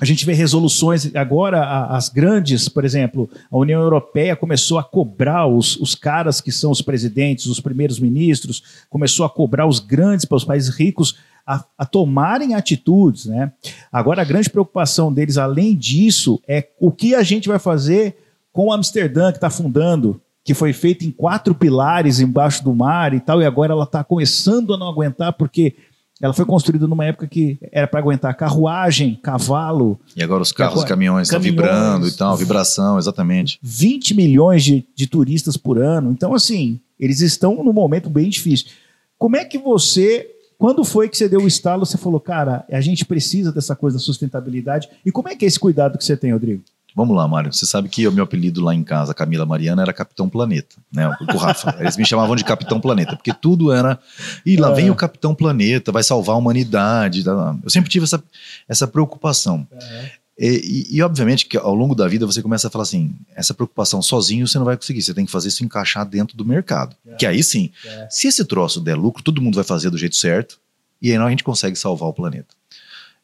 A gente vê resoluções, agora as grandes, por exemplo, a União Europeia começou a cobrar os, os caras que são os presidentes, os primeiros ministros, começou a cobrar os grandes para os países ricos a, a, tomarem atitudes. Né? Agora, a grande preocupação deles, além disso, é o que a gente vai fazer com Amsterdã, que está fundando, que foi feita em quatro pilares embaixo do mar e tal, e agora ela está começando a não aguentar porque ela foi construída numa época que era para aguentar carruagem, cavalo. E agora os carros, e caminhões, estão vibrando e tal, vibração, exatamente. 20 milhões de, de turistas por ano. Então, assim, eles estão num momento bem difícil. Como é que você quando foi que você deu o estalo, você falou, cara, a gente precisa dessa coisa da sustentabilidade. E como é que é esse cuidado que você tem, Rodrigo? Vamos lá, Mário. Você sabe que o meu apelido lá em casa, Camila Mariana, era Capitão Planeta, né? O Rafa. Eles me chamavam de Capitão Planeta, porque tudo era. E lá é. vem o Capitão Planeta, vai salvar a humanidade. Eu sempre tive essa, essa preocupação. É. E, e, e, obviamente que ao longo da vida você começa a falar assim: essa preocupação sozinho você não vai conseguir, você tem que fazer isso encaixar dentro do mercado. É. Que aí sim, é. se esse troço der lucro, todo mundo vai fazer do jeito certo, e aí a gente consegue salvar o planeta.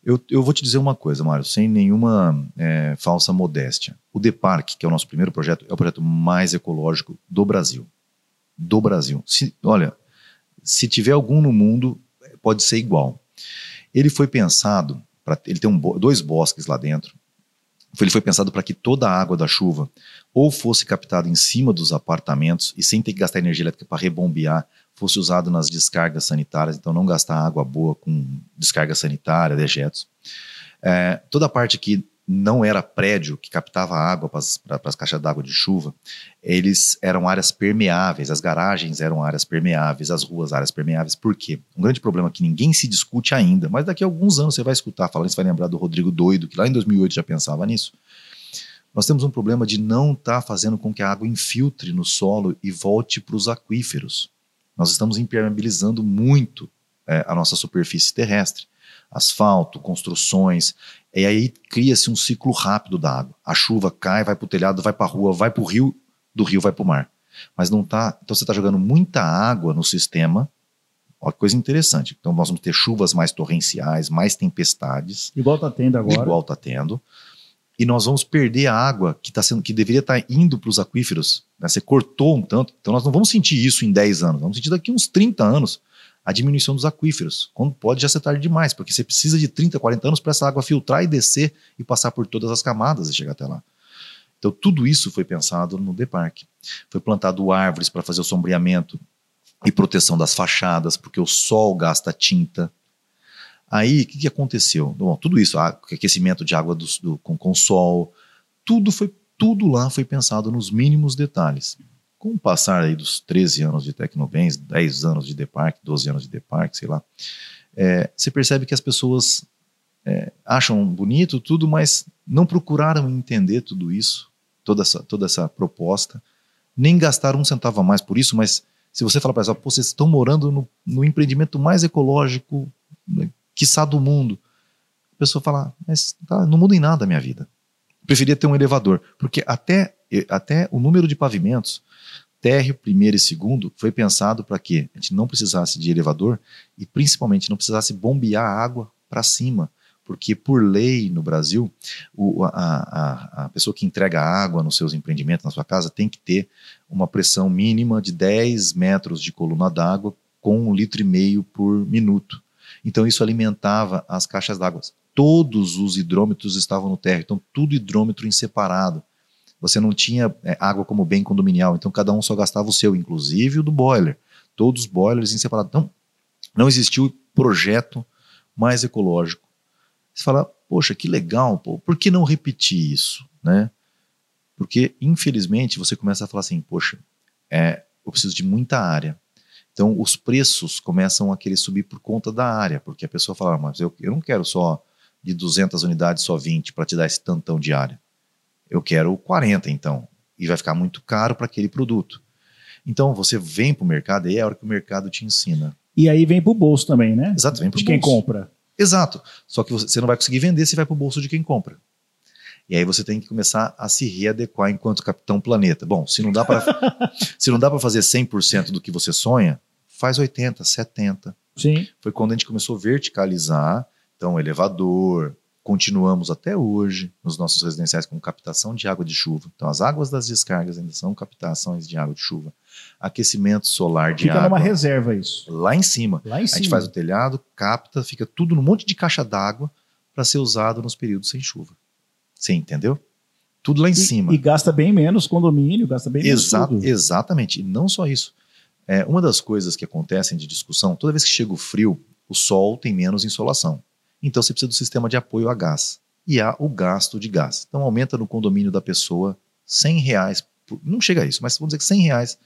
Eu, eu vou te dizer uma coisa, Mário, sem nenhuma é, falsa modéstia. O Depark, que é o nosso primeiro projeto, é o projeto mais ecológico do Brasil. Do Brasil. Se, olha, se tiver algum no mundo, pode ser igual. Ele foi pensado, pra, ele tem um, dois bosques lá dentro, ele foi pensado para que toda a água da chuva ou fosse captada em cima dos apartamentos e sem ter que gastar energia elétrica para rebombear, fosse usado nas descargas sanitárias, então não gastar água boa com descarga sanitária, dejetos. É, toda a parte que não era prédio que captava água para as caixas d'água de chuva, eles eram áreas permeáveis, as garagens eram áreas permeáveis, as ruas áreas permeáveis. Por quê? Um grande problema que ninguém se discute ainda, mas daqui a alguns anos você vai escutar falando, você vai lembrar do Rodrigo Doido, que lá em 2008 já pensava nisso. Nós temos um problema de não estar tá fazendo com que a água infiltre no solo e volte para os aquíferos. Nós estamos impermeabilizando muito é, a nossa superfície terrestre. Asfalto, construções, e aí cria-se um ciclo rápido da água. A chuva cai, vai para o telhado, vai para a rua, vai para o rio, do rio vai para o mar. Mas não tá. Então você está jogando muita água no sistema. Olha que coisa interessante. Então nós vamos ter chuvas mais torrenciais, mais tempestades. Igual está tendo agora. Igual está tendo e nós vamos perder a água que, tá sendo, que deveria estar tá indo para os aquíferos. Né? Você cortou um tanto, então nós não vamos sentir isso em 10 anos, vamos sentir daqui uns 30 anos a diminuição dos aquíferos, quando pode já ser tarde demais, porque você precisa de 30, 40 anos para essa água filtrar e descer e passar por todas as camadas e chegar até lá. Então tudo isso foi pensado no Depark. Foi plantado árvores para fazer o sombreamento e proteção das fachadas, porque o sol gasta tinta, Aí, o que, que aconteceu? Bom, tudo isso, aquecimento de água do, do, com, com sol, tudo foi tudo lá foi pensado nos mínimos detalhes. Com o passar aí dos 13 anos de Tecnobens, 10 anos de Depark, 12 anos de Depark, sei lá, é, você percebe que as pessoas é, acham bonito tudo, mas não procuraram entender tudo isso, toda essa, toda essa proposta, nem gastaram um centavo a mais por isso, mas se você falar para elas, vocês estão morando no, no empreendimento mais ecológico quiçá do mundo. A pessoa fala, mas tá, não muda em nada a minha vida. preferia ter um elevador, porque até, até o número de pavimentos, térreo, primeiro e segundo, foi pensado para que a gente não precisasse de elevador e principalmente não precisasse bombear água para cima, porque por lei no Brasil, o, a, a, a, pessoa que entrega água nos seus empreendimentos, na sua casa, tem que ter uma pressão mínima de 10 metros de coluna d'água com um litro e meio por minuto. Então isso alimentava as caixas d'água. Todos os hidrômetros estavam no térreo, então tudo hidrômetro em separado. Você não tinha é, água como bem condominial, então cada um só gastava o seu, inclusive o do boiler. Todos os boilers em separado. Então não existiu projeto mais ecológico. Você fala, poxa, que legal, pô, por que não repetir isso, né? Porque, infelizmente, você começa a falar assim, poxa, é, eu preciso de muita área. Então, os preços começam a querer subir por conta da área, porque a pessoa fala, ah, mas eu, eu não quero só de 200 unidades, só 20 para te dar esse tantão de área. Eu quero 40, então. E vai ficar muito caro para aquele produto. Então, você vem para o mercado e é a hora que o mercado te ensina. E aí vem para o bolso também, né? Exato, vem para De quem compra. Exato. Só que você não vai conseguir vender se vai para o bolso de quem compra. E aí você tem que começar a se readequar enquanto capitão planeta. Bom, se não dá para se não dá para fazer 100% do que você sonha, faz 80, 70. Sim. Foi quando a gente começou a verticalizar, então elevador, continuamos até hoje nos nossos residenciais com captação de água de chuva. Então as águas das descargas ainda são captações de água de chuva. Aquecimento solar de fica água. Fica numa reserva isso. Lá em cima. Lá em cima. A gente faz o telhado, capta, fica tudo num monte de caixa d'água para ser usado nos períodos sem chuva. Você entendeu? Tudo lá em e, cima. E gasta bem menos condomínio, gasta bem Exa menos tudo. Exatamente. E não só isso. É, uma das coisas que acontecem de discussão, toda vez que chega o frio, o sol tem menos insolação. Então você precisa do sistema de apoio a gás. E há o gasto de gás. Então aumenta no condomínio da pessoa 100 reais, por, não chega a isso, mas vamos dizer que 100 reais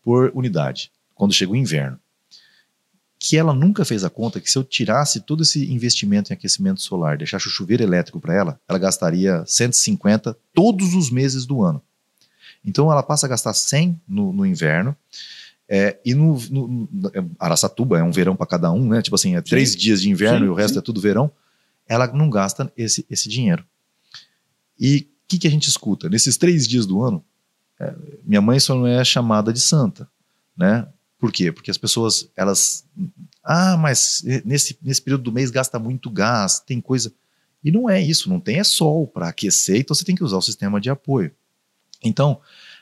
por unidade, quando chega o inverno que ela nunca fez a conta que se eu tirasse todo esse investimento em aquecimento solar, deixasse o chuveiro elétrico para ela, ela gastaria 150 todos os meses do ano. Então ela passa a gastar 100 no, no inverno. É, e no, no, no, é, Araçatuba é um verão para cada um, né? Tipo assim, é sim. três dias de inverno sim, e o resto sim. é tudo verão. Ela não gasta esse, esse dinheiro. E o que, que a gente escuta? Nesses três dias do ano, é, minha mãe só não é chamada de santa, né? Por quê? Porque as pessoas, elas. Ah, mas nesse, nesse período do mês gasta muito gás, tem coisa. E não é isso, não tem é sol para aquecer, então você tem que usar o sistema de apoio. Então,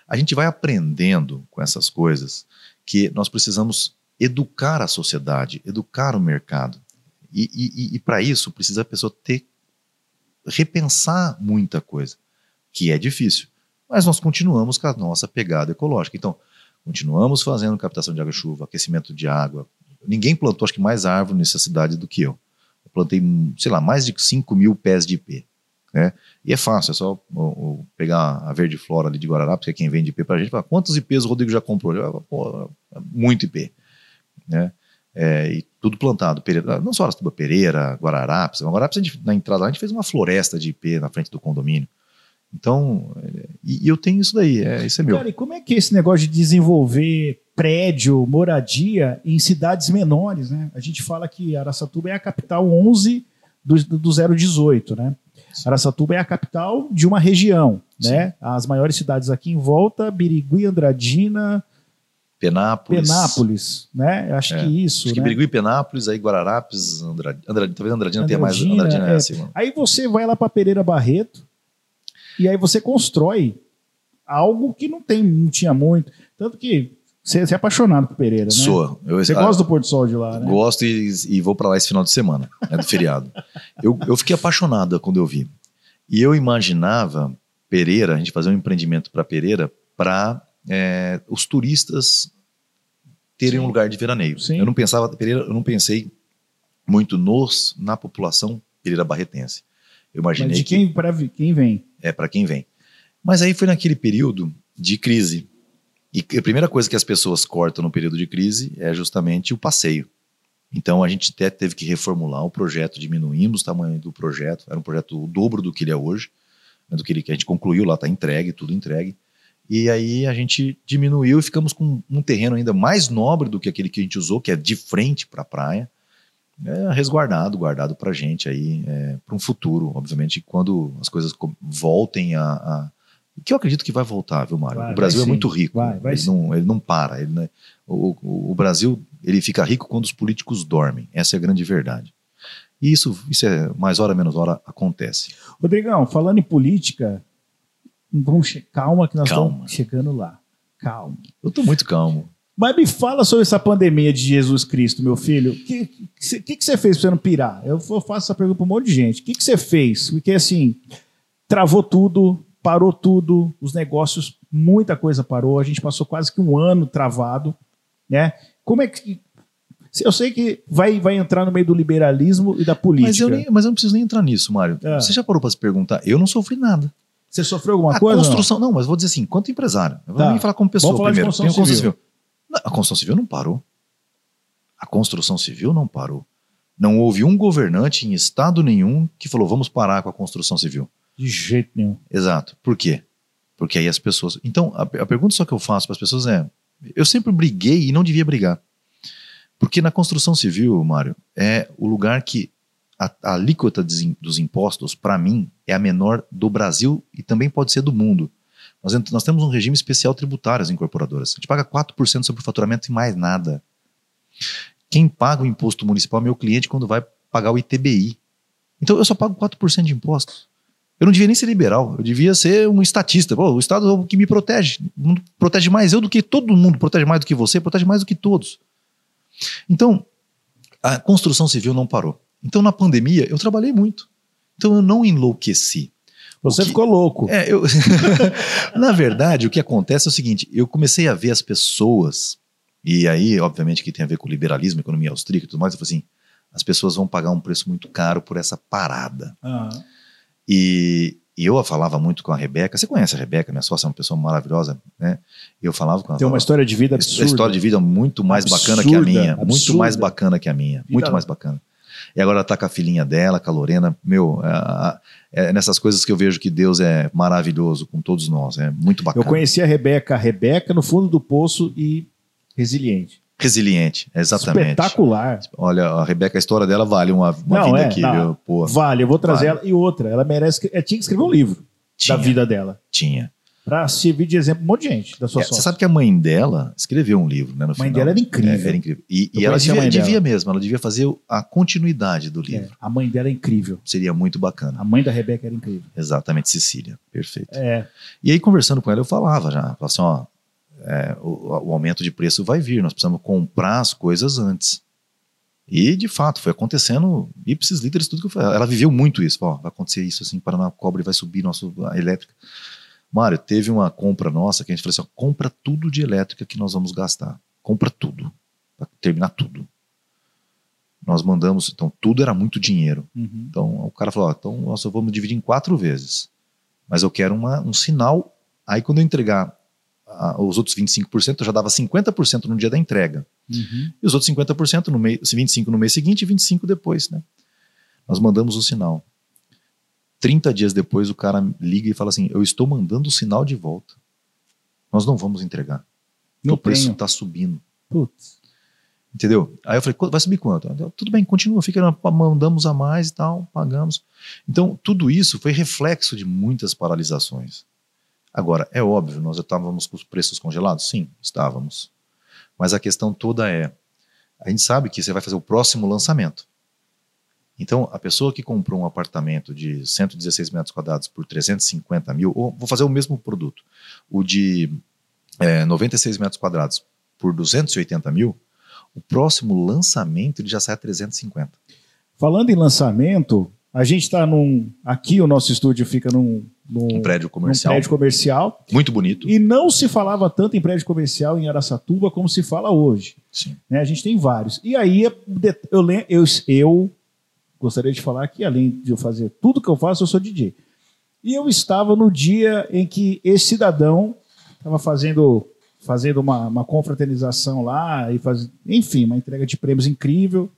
a gente vai aprendendo com essas coisas que nós precisamos educar a sociedade, educar o mercado. E, e, e para isso precisa a pessoa ter repensar muita coisa, que é difícil. Mas nós continuamos com a nossa pegada ecológica. Então, Continuamos fazendo captação de água-chuva, aquecimento de água. Ninguém plantou, acho que, mais árvore nessa cidade do que eu. Eu plantei, sei lá, mais de 5 mil pés de IP. Né? E é fácil, é só pegar a Verde Flora ali de Guararapes, que é quem vende IP para a gente, fala, quantos IPs o Rodrigo já comprou? Já, pô, muito IP. Né? É, e tudo plantado. Pereira, não só Aratuba Pereira, Guararapes. Guararapes, na entrada lá, a gente fez uma floresta de IP na frente do condomínio. Então, e, e eu tenho isso daí, é, isso é meu. Cara, e como é que é esse negócio de desenvolver prédio, moradia em cidades menores, né? A gente fala que Araçatuba é a capital 11 do, do 018, né? Sim. Araçatuba é a capital de uma região, Sim. né? As maiores cidades aqui em volta, Birigui, Andradina, Penápolis. Penápolis, né? Eu acho é. que isso. Acho que né? Birigui, Penápolis, aí Guararapes, Andradina, Andradina talvez Andradina, Andradina tenha mais. Andradina é, é assim, Aí você vai lá para Pereira Barreto, e aí você constrói algo que não tem, não tinha muito. Tanto que você, é apaixonado por Pereira, né? Sou. Eu, você ah, gosta do Porto Sol de lá, né? Gosto e, e vou para lá esse final de semana, é do feriado. eu, eu fiquei apaixonado quando eu vi. E eu imaginava Pereira, a gente fazer um empreendimento para Pereira para é, os turistas terem Sim. um lugar de veraneio. Sim. Eu não pensava Pereira, eu não pensei muito nos na população Pereira barretense. Eu imaginei Mas de quem que, para quem vem? É para quem vem. Mas aí foi naquele período de crise. E a primeira coisa que as pessoas cortam no período de crise é justamente o passeio. Então a gente até teve que reformular o projeto, diminuímos o tamanho do projeto, era um projeto o dobro do que ele é hoje, né, do que, ele, que a gente concluiu lá, está entregue, tudo entregue. E aí a gente diminuiu e ficamos com um terreno ainda mais nobre do que aquele que a gente usou, que é de frente para a praia. É resguardado, guardado para gente aí, é, para um futuro, obviamente, quando as coisas voltem a, a, que eu acredito que vai voltar, viu, Mário? Vai, o Brasil é muito rico. Vai, vai ele, não, ele, não, para. Ele, o, o, o, Brasil ele fica rico quando os políticos dormem. Essa é a grande verdade. E isso, isso é mais hora menos hora acontece. Rodrigão, falando em política, vamos calma que nós calma. estamos chegando lá. Calma. Eu estou muito calmo. Mas me fala sobre essa pandemia de Jesus Cristo, meu filho. O que, que, que, você fez para você não pirar? Eu, faço essa pergunta para um monte de gente. O que, que você fez? Porque assim, travou tudo, parou tudo, os negócios, muita coisa parou. A gente passou quase que um ano travado, né? Como é que eu sei que vai, vai entrar no meio do liberalismo e da política. Mas eu, nem, mas eu não preciso nem entrar nisso, Mário. É. Você já parou para se perguntar? Eu não sofri nada. Você sofreu alguma a coisa? Construção, não? não? mas vou dizer assim, quanto empresário. Eu vou tá. falar como pessoa Vamos falar primeiro. De construção civil. A construção civil não parou. A construção civil não parou. Não houve um governante em estado nenhum que falou vamos parar com a construção civil. De jeito nenhum. Exato. Por quê? Porque aí as pessoas. Então, a, a pergunta só que eu faço para as pessoas é: eu sempre briguei e não devia brigar. Porque na construção civil, Mário, é o lugar que a, a alíquota dos impostos, para mim, é a menor do Brasil e também pode ser do mundo. Nós, nós temos um regime especial tributário às incorporadoras. A gente paga 4% sobre o faturamento e mais nada. Quem paga o imposto municipal é meu cliente quando vai pagar o ITBI. Então eu só pago 4% de impostos. Eu não devia nem ser liberal, eu devia ser um estatista. Pô, o Estado é o que me protege. Protege mais eu do que todo mundo, protege mais do que você, protege mais do que todos. Então, a construção civil não parou. Então, na pandemia, eu trabalhei muito. Então, eu não enlouqueci. Você que, ficou louco. É, eu, na verdade, o que acontece é o seguinte: eu comecei a ver as pessoas, e aí, obviamente, que tem a ver com liberalismo, economia austríaca e tudo mais, eu falei assim: as pessoas vão pagar um preço muito caro por essa parada. Uhum. E, e eu falava muito com a Rebeca. Você conhece a Rebeca, minha sócia, é uma pessoa maravilhosa, né? Eu falava com ela. Tem uma história de vida absurda. Uma história de vida muito mais absurda, bacana que a minha. Absurda. Muito mais bacana que a minha. Vida muito mais bacana. E agora ela tá com a filhinha dela, com a Lorena. Meu, é, é nessas coisas que eu vejo que Deus é maravilhoso com todos nós. É muito bacana. Eu conheci a Rebeca, a Rebeca no fundo do poço e resiliente. Resiliente, exatamente. Espetacular. Olha, a Rebeca, a história dela vale uma, uma não, vida é, aqui, não, viu? Vale, eu vou trazer vale. ela. E outra, ela merece. Ela tinha que escrever um livro tinha, da vida dela. Tinha. Pra servir de exemplo um monte de gente da sua é, Você sabe que a mãe dela escreveu um livro, né? No a mãe final. dela era incrível. É, era incrível. E, e ela devia, devia mesmo, ela devia fazer a continuidade do livro. É, a mãe dela é incrível. Seria muito bacana. A mãe da Rebeca era incrível. Exatamente, Cecília. Perfeito. É. E aí, conversando com ela, eu falava já, falava assim, ó, é, o, o, aumento de preço vai vir, nós precisamos comprar as coisas antes. E, de fato, foi acontecendo ipsis literis tudo que eu falei. Ela viveu muito isso. Ó, vai acontecer isso assim, Paraná Cobre vai subir nosso, a elétrica. Mário, teve uma compra nossa que a gente falou assim: ó, compra tudo de elétrica que nós vamos gastar. Compra tudo. Para terminar tudo. Nós mandamos, então tudo era muito dinheiro. Uhum. Então o cara falou: ó, então nós vamos dividir em quatro vezes. Mas eu quero uma, um sinal. Aí quando eu entregar os outros 25%, eu já dava 50% no dia da entrega. Uhum. E os outros 50% no mês, 25% no mês seguinte e 25% depois, né? Nós mandamos o sinal. 30 dias depois o cara liga e fala assim: Eu estou mandando o sinal de volta. Nós não vamos entregar. Não o preço está subindo. Putz. Entendeu? Aí eu falei: Vai subir quanto? Tudo bem, continua, fica, mandamos a mais e tal, pagamos. Então, tudo isso foi reflexo de muitas paralisações. Agora, é óbvio, nós estávamos com os preços congelados? Sim, estávamos. Mas a questão toda é: a gente sabe que você vai fazer o próximo lançamento. Então, a pessoa que comprou um apartamento de 116 metros quadrados por 350 mil, ou vou fazer o mesmo produto, o de é, 96 metros quadrados por 280 mil, o próximo lançamento ele já sai a 350. Falando em lançamento, a gente está num. Aqui o nosso estúdio fica num num, um prédio comercial. Num prédio comercial. Muito bonito. E não se falava tanto em prédio comercial em Araçatuba como se fala hoje. Sim. Né? A gente tem vários. E aí eu, eu, eu gostaria de falar que, além de eu fazer tudo que eu faço, eu sou DJ. E eu estava no dia em que esse cidadão estava fazendo, fazendo uma, uma confraternização lá, e faz, enfim, uma entrega de prêmios incrível.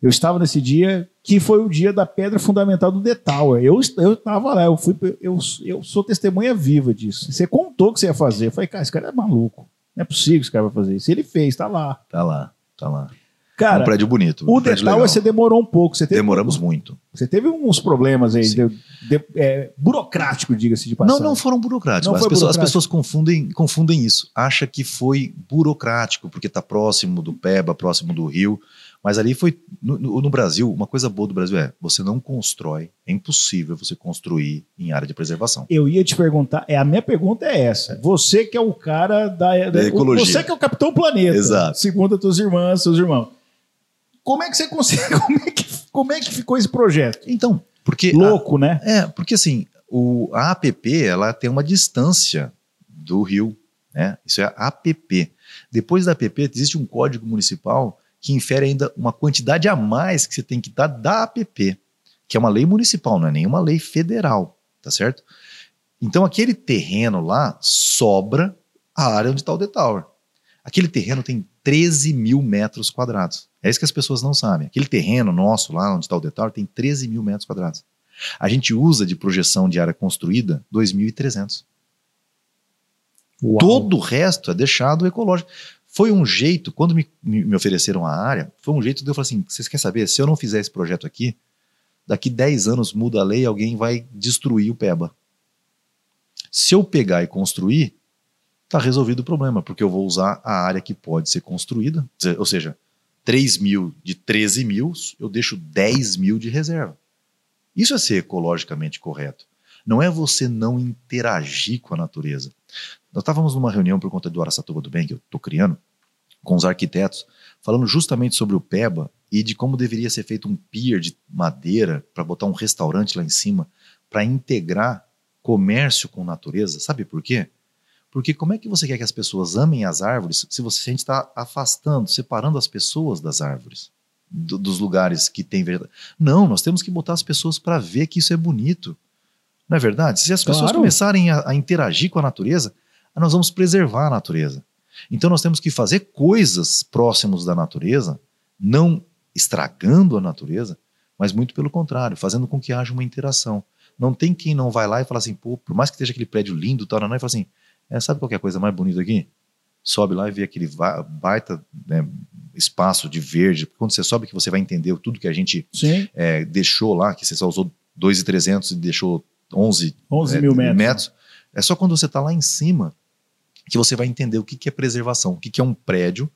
Eu estava nesse dia que foi o dia da pedra fundamental do Tower. Eu estava lá, eu, fui, eu, eu sou testemunha viva disso. Você contou o que você ia fazer. Eu falei, cara, esse cara é maluco. Não é possível que esse cara vai fazer isso. Ele fez, está lá. Tá lá, tá lá. Cara, um prédio bonito. O um prédio detalhe é legal. que você demorou um pouco. Você teve, Demoramos muito. Você teve uns problemas aí, de, de, é, burocrático, diga-se de passagem. Não, não foram burocráticos. Não as, pessoas, as burocrático. pessoas confundem, confundem isso. Acha que foi burocrático, porque está próximo do Peba, próximo do Rio. Mas ali foi. No, no- Brasil, uma coisa boa do Brasil é: você não constrói, é impossível você construir em área de preservação. Eu ia te perguntar, é, a minha pergunta é essa. Você que é o cara da, da- ecologia. Você que é o Capitão Planeta. Exato. Segundo as tuas irmãs, seus irmãos. Como é que você consegue? Como é que, como é que ficou esse projeto? Então, porque. Louco, né? a- é, porque assim, o, a APP ela tem uma distância do Rio. Né? Isso é a APP. Depois da APP, existe um código municipal que infere ainda uma quantidade a mais que você tem que dar da APP, que é uma lei municipal, não é nenhuma lei federal, tá certo? Então aquele terreno lá sobra a área onde está o The Tower. Aquele terreno tem 13 mil metros quadrados. É isso que as pessoas não sabem. Aquele terreno nosso lá onde está o Tower tem 13 mil metros quadrados. A gente usa de projeção de área construída 2.300. Uau. Todo o resto é deixado ecológico. Foi um jeito, quando me, me, ofereceram a área, foi um jeito de eu falar assim: vocês querem saber? Se eu não fizer esse projeto aqui, daqui 10 anos muda a lei e alguém vai destruir o PEBA. Se eu pegar e construir, tá resolvido o problema, porque eu vou usar a área que pode ser construída, ou seja, 3 mil de 13 mil, eu deixo 10 mil de reserva. Isso é ser ecologicamente correto. Não é você não interagir com a natureza. Nós estávamos numa reunião por conta do Araçatuba do Bem, que eu estou criando, com os arquitetos, falando justamente sobre o PEBA e de como deveria ser feito um pier de madeira para botar um restaurante lá em cima, para integrar comércio com natureza. Sabe por quê? Porque como é que você quer que as pessoas amem as árvores se você se a gente está afastando, separando as pessoas das árvores, do- dos lugares que tem verdade? Não, nós temos que botar as pessoas para ver que isso é bonito. Não é verdade? Se as pessoas Claro. começarem a, a interagir com a natureza, nós vamos preservar a natureza. Então nós temos que fazer coisas próximos da natureza, não estragando a natureza, mas muito pelo contrário, fazendo com que haja uma interação. Não tem quem não vai lá e fala assim, pô, por mais que esteja aquele prédio lindo, tal, não, e fala assim, é, sabe qual que é a coisa mais bonita aqui? Sobe lá e vê aquele baita né, espaço de verde. Quando você sobe que você vai entender tudo que a gente é, deixou lá, que você só usou 2,300 e deixou 11 11 é, mil metros. É só quando você está lá em cima que você vai entender o que, que é preservação, o que, que é um prédio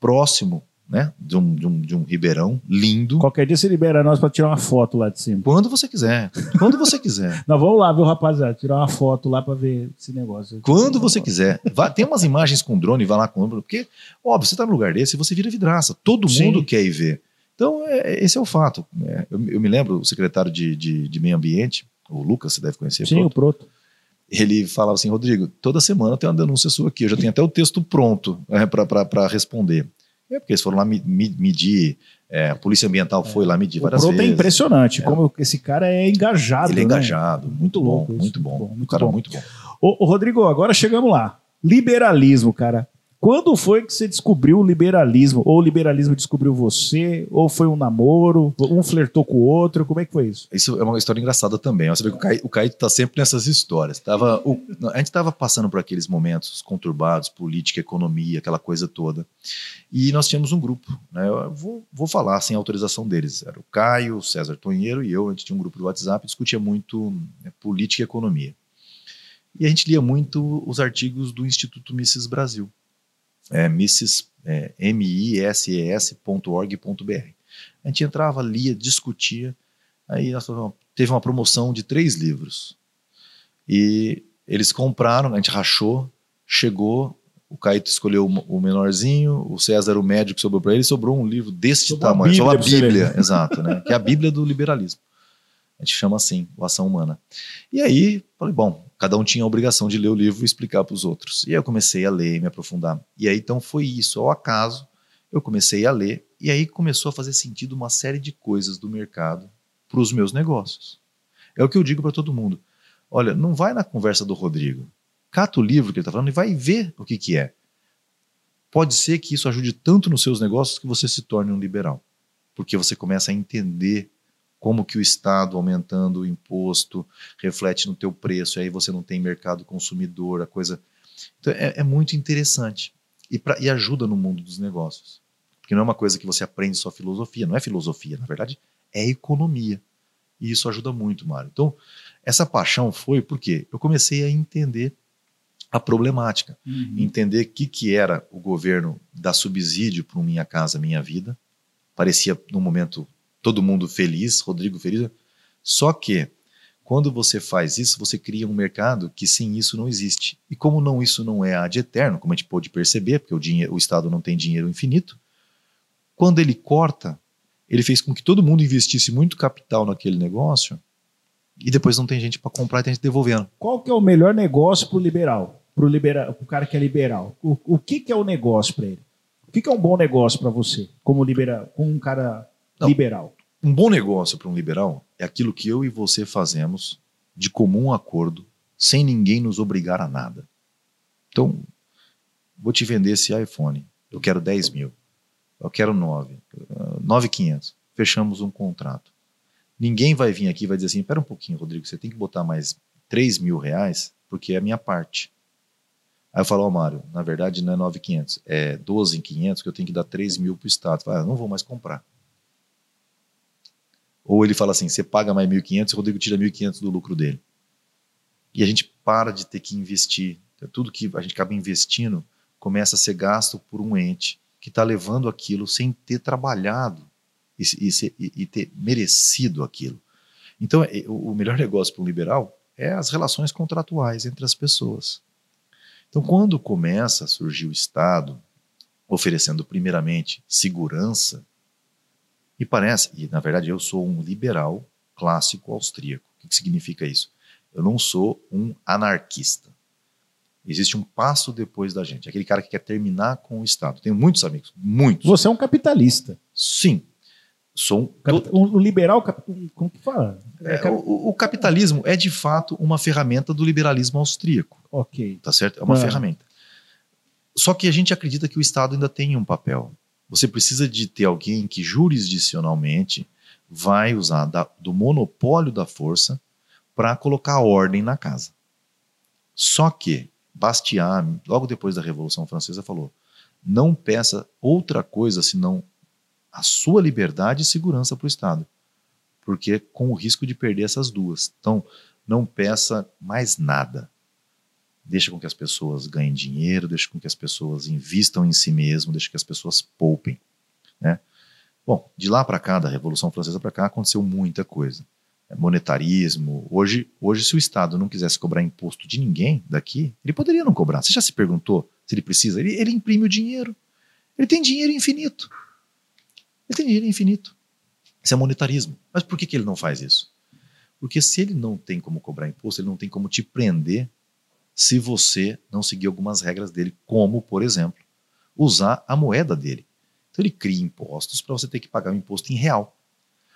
próximo né, de, um, de, um, de um ribeirão lindo. Qualquer dia você libera nós pra tirar uma foto lá de cima. Quando você quiser. Quando você quiser. Nós vamos lá, viu, rapaziada? Tirar uma foto lá pra ver esse negócio. Quando você quiser. Vá- tem umas imagens com drone, vai lá com porque, óbvio, você está num lugar desse, você vira vidraça. Todo Sim. mundo quer ir ver. Então, é- esse é o fato. É, eu, eu me lembro, o secretário de, de, de Meio Ambiente, o Lucas, você deve conhecer, Sim, o Proto. ele falava assim, Rodrigo, toda semana tem uma denúncia sua aqui, eu já tenho até o texto pronto é, para responder. É porque eles foram lá me- me- medir, é, a Polícia Ambiental foi lá medir O várias Proto é vezes. impressionante, como esse cara é engajado. Ele é né? engajado, muito bom, louco isso, muito bom. muito bom, Um muito cara bom. muito bom. Ô, ô, Rodrigo, agora chegamos lá. Liberalismo, cara. Quando foi que você descobriu o liberalismo? Ou o liberalismo descobriu você? Ou foi um namoro? Um flertou com o outro? Como é que foi isso? Isso é uma história engraçada também. Você vê que o Caio, o Caio tá sempre nessas histórias. Tava, o- a gente estava passando por aqueles momentos conturbados, política, economia, aquela coisa toda. E nós tínhamos um grupo. Né? Eu vou, vou falar sem autorização deles. Era o Caio, o César Tonheiro e eu. A gente tinha um grupo do WhatsApp, discutia muito né, política e economia. E a gente lia muito os artigos do Instituto Mises Brasil. É, Mises, é, M-I-S-E-S.org.br. A gente entrava, lia, discutia. Aí teve uma promoção de três livros. E eles compraram, a gente rachou, chegou, o Caíto escolheu o menorzinho, o César o médio que sobrou para ele, sobrou um livro deste Sobrou a tamanho, Bíblia só a pra você Bíblia, exato, né? Que é a Bíblia do liberalismo. A gente chama assim, o Ação Humana. E aí, falei, bom, cada um tinha a obrigação de ler o livro e explicar para os outros. E aí eu comecei a ler, me aprofundar. E aí então foi isso, ao acaso, eu comecei a ler, e aí começou a fazer sentido uma série de coisas do mercado para os meus negócios. É o que eu digo para todo mundo. Olha, não vai na conversa do Rodrigo. Cata o livro que ele está falando e vai ver o que, que é. Pode ser que isso ajude tanto nos seus negócios que você se torne um liberal. Porque você começa a entender como que o Estado aumentando o imposto reflete no teu preço, e aí você não tem mercado consumidor, a coisa... Então é, é muito interessante e, pra, e ajuda no mundo dos negócios. Porque não é uma coisa que você aprende só filosofia, não é filosofia, na verdade é economia. E isso ajuda muito, Mário. Então, essa paixão foi porque eu comecei a entender a problemática, uhum. entender o que, que era o governo dar subsídio para Minha Casa Minha Vida. Parecia, no momento, todo mundo feliz, Rodrigo feliz. Só que, quando você faz isso, você cria um mercado que sem isso não existe. E como não isso não é ad eterno, como a gente pôde perceber, porque o, dinheiro, o Estado não tem dinheiro infinito, quando ele corta, ele fez com que todo mundo investisse muito capital naquele negócio e depois não tem gente para comprar e tem gente devolvendo. Qual que é o melhor negócio para o liberal? Para o libera cara que é liberal? O, o que, que é o negócio para ele? O que, que é um bom negócio para você, como liberal, como um cara não, liberal? Um bom negócio para um liberal é aquilo que eu e você fazemos de comum acordo, sem ninguém nos obrigar a nada. Então, vou te vender esse iPhone. Eu quero 10 mil. Eu quero 9. 9,500. Fechamos um contrato. Ninguém vai vir aqui e vai dizer assim: espera um pouquinho, Rodrigo, você tem que botar mais 3 mil reais, porque é a minha parte. Aí eu falo, ó, oh, Mário, na verdade não é 9,500, é 12,500 que eu tenho que dar 3 mil para o Estado. Falo, ah, não vou mais comprar. Ou ele fala assim: você paga mais 1.500 e o Rodrigo tira 1.500 do lucro dele. E a gente para de ter que investir. Tudo que a gente acaba investindo começa a ser gasto por um ente que está levando aquilo sem ter trabalhado e, e, e ter merecido aquilo. Então, é, o melhor negócio para um liberal é as relações contratuais entre as pessoas. Então, quando começa a surgir o Estado oferecendo primeiramente segurança, parece, e na verdade eu sou um liberal clássico austríaco. O que, que significa isso? Eu não sou um anarquista. Existe um passo depois da gente. Aquele cara que quer terminar com o Estado. Tenho muitos amigos, muitos. Você é um capitalista. Sim. Sou um, um liberal, como que fala? É, é o, o, capitalismo é de fato uma ferramenta do liberalismo austríaco. Ok. Tá certo? É uma ah. ferramenta. Só que a gente acredita que o Estado ainda tem um papel. Você precisa de ter alguém que jurisdicionalmente vai usar da, do monopólio da força para colocar ordem na casa. Só que Bastiat, logo depois da Revolução Francesa, falou: não peça outra coisa senão a sua liberdade e segurança para o Estado, porque com o risco de perder essas duas. Então, não peça mais nada. Deixa com que as pessoas ganhem dinheiro, deixa com que as pessoas invistam em si mesmo, deixa que as pessoas poupem. Né? Bom, de lá para cá, da Revolução Francesa para cá, aconteceu muita coisa. É, monetarismo. Hoje, hoje, se o Estado não quisesse cobrar imposto de ninguém daqui, ele poderia não cobrar. Você já se perguntou se ele precisa? Ele, ele imprime o dinheiro. Ele tem dinheiro infinito. Ele tem dinheiro infinito. Isso é monetarismo. Mas por que, que ele não faz isso? Porque se ele não tem como cobrar imposto, ele não tem como te prender se você não seguir algumas regras dele, como, por exemplo, usar a moeda dele. Então ele cria impostos para você ter que pagar o imposto em real.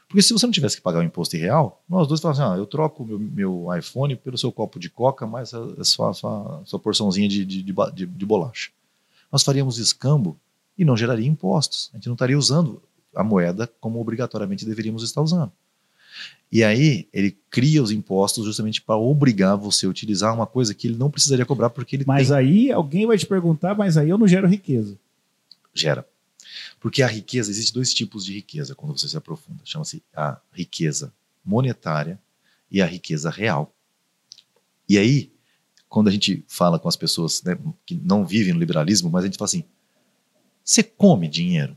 Porque se você não tivesse que pagar o imposto em real, nós dois falamos assim: ah, eu troco meu, meu iPhone pelo seu copo de coca, mais a, a sua, a sua, a sua porçãozinha de, de, de, de, bolacha. Nós faríamos escambo e não geraria impostos. A gente não estaria usando a moeda como obrigatoriamente deveríamos estar usando. E aí ele cria os impostos justamente para obrigar você a utilizar uma coisa que ele não precisaria cobrar porque ele Mas tem... aí alguém vai te perguntar, mas aí eu não gero riqueza. Gera. Porque a riqueza, existe dois tipos de riqueza quando você se aprofunda. Chama-se a riqueza monetária e a riqueza real. E aí, quando a gente fala com as pessoas né, que não vivem no liberalismo, mas a gente fala assim: você come dinheiro?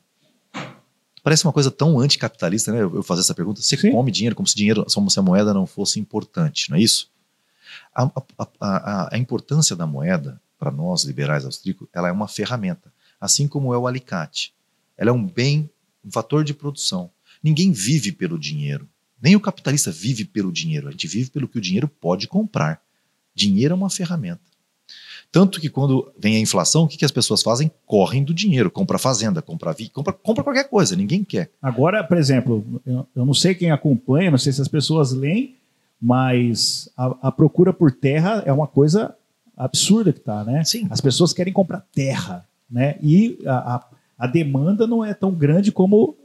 Parece uma coisa tão anticapitalista, né? Eu fazer essa pergunta. Você Sim. come dinheiro como se dinheiro, como se a moeda não fosse importante, não é isso? A, a, a, a importância da moeda para nós liberais austríacos, ela é uma ferramenta, assim como é o alicate. Ela é um bem, um fator de produção. Ninguém vive pelo dinheiro. Nem o capitalista vive pelo dinheiro. A gente vive pelo que o dinheiro pode comprar. Dinheiro é uma ferramenta. Tanto que quando vem a inflação, o que, que as pessoas fazem? Correm do dinheiro, compra fazenda, compra vi, compra, compra qualquer coisa, ninguém quer. Agora, por exemplo, eu, eu não sei quem acompanha, não sei se as pessoas leem, mas a, a procura por terra é uma coisa absurda que está, né? Sim. As pessoas querem comprar terra, né? E a, a a demanda não é tão grande como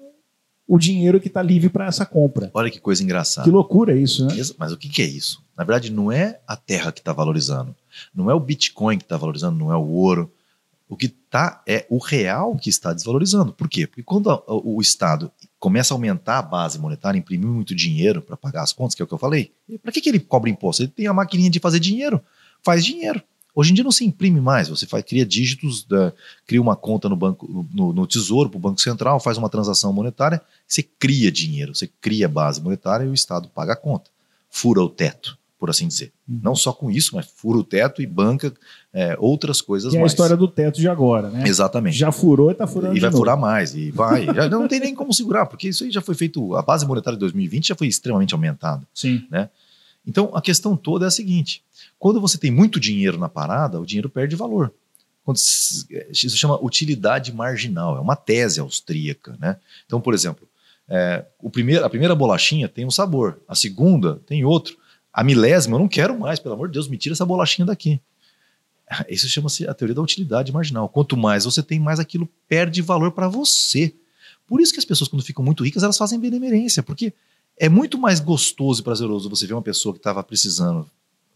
o dinheiro que está livre para essa compra. Olha que coisa engraçada. Que loucura isso, né? Mas o que, que é isso? Na verdade, não é a terra que está valorizando, não é o Bitcoin que está valorizando, não é o ouro. O que está é o real que está desvalorizando. Por quê? Porque quando a, o, Estado começa a aumentar a base monetária, imprimir muito dinheiro para pagar as contas, que é o que eu falei, para que, que ele cobra imposto? Ele tem a maquininha de fazer dinheiro, faz dinheiro. Hoje em dia não se imprime mais, você faz, cria dígitos, da, cria uma conta no banco, no, no Tesouro, para o Banco Central, faz uma transação monetária, você cria dinheiro, você cria base monetária e o Estado paga a conta. Fura o teto por assim dizer. Uhum. Não só com isso, mas fura o teto e banca é, outras coisas mais. é a história do teto de agora, né? Exatamente. Já furou e está furando E vai novo. furar mais, e vai. já não tem nem como segurar, porque isso aí já foi feito, a base monetária de 2020 já foi extremamente aumentada. Sim. Né? Então, a questão toda é a seguinte, quando você tem muito dinheiro na parada, o dinheiro perde valor. Quando se, isso chama utilidade marginal, é uma tese austríaca. Né? Então, por exemplo, é, o primeiro, a primeira bolachinha tem um sabor, a segunda tem outro. A milésima, eu não quero mais, pelo amor de Deus, me tira essa bolachinha daqui. Isso chama-se a teoria da utilidade marginal. Quanto mais você tem, mais aquilo perde valor para você. Por isso que as pessoas, quando ficam muito ricas, elas fazem benemerência, porque é muito mais gostoso e prazeroso você ver uma pessoa que estava precisando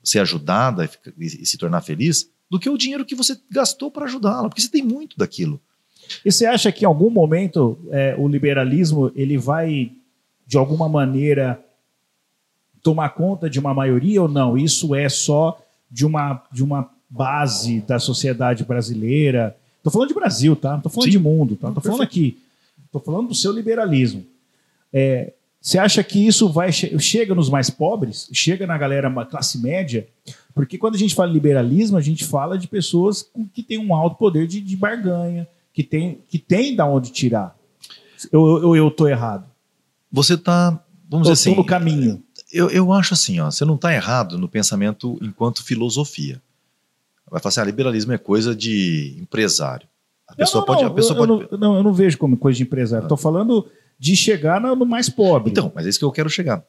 ser ajudada e, se tornar feliz do que o dinheiro que você gastou para ajudá-la, porque você tem muito daquilo. E você acha que em algum momento é, o liberalismo ele vai, de alguma maneira, tomar conta de uma maioria ou não? Isso é só de uma, de uma base da sociedade brasileira. Estou falando de Brasil, tá? Não estou falando Sim. de mundo, tá? Estou falando aqui. Estou falando do seu liberalismo. É, você acha que isso vai chega nos mais pobres, chega na galera classe média? Porque quando a gente fala liberalismo, a gente fala de pessoas que têm um alto poder de, de barganha, que tem, que tem da onde tirar. Eu, eu, eu errado. Você está, vamos eu dizer assim, no caminho eu, eu acho assim, ó, você não está errado no pensamento enquanto filosofia. Vai falar assim, ah, liberalismo é coisa de empresário. A pessoa não, não, pode. A pessoa eu, pode... Eu não, eu não vejo como coisa de empresário. Estou ah. falando de chegar no, mais pobre. Então, mas é isso que eu quero chegar.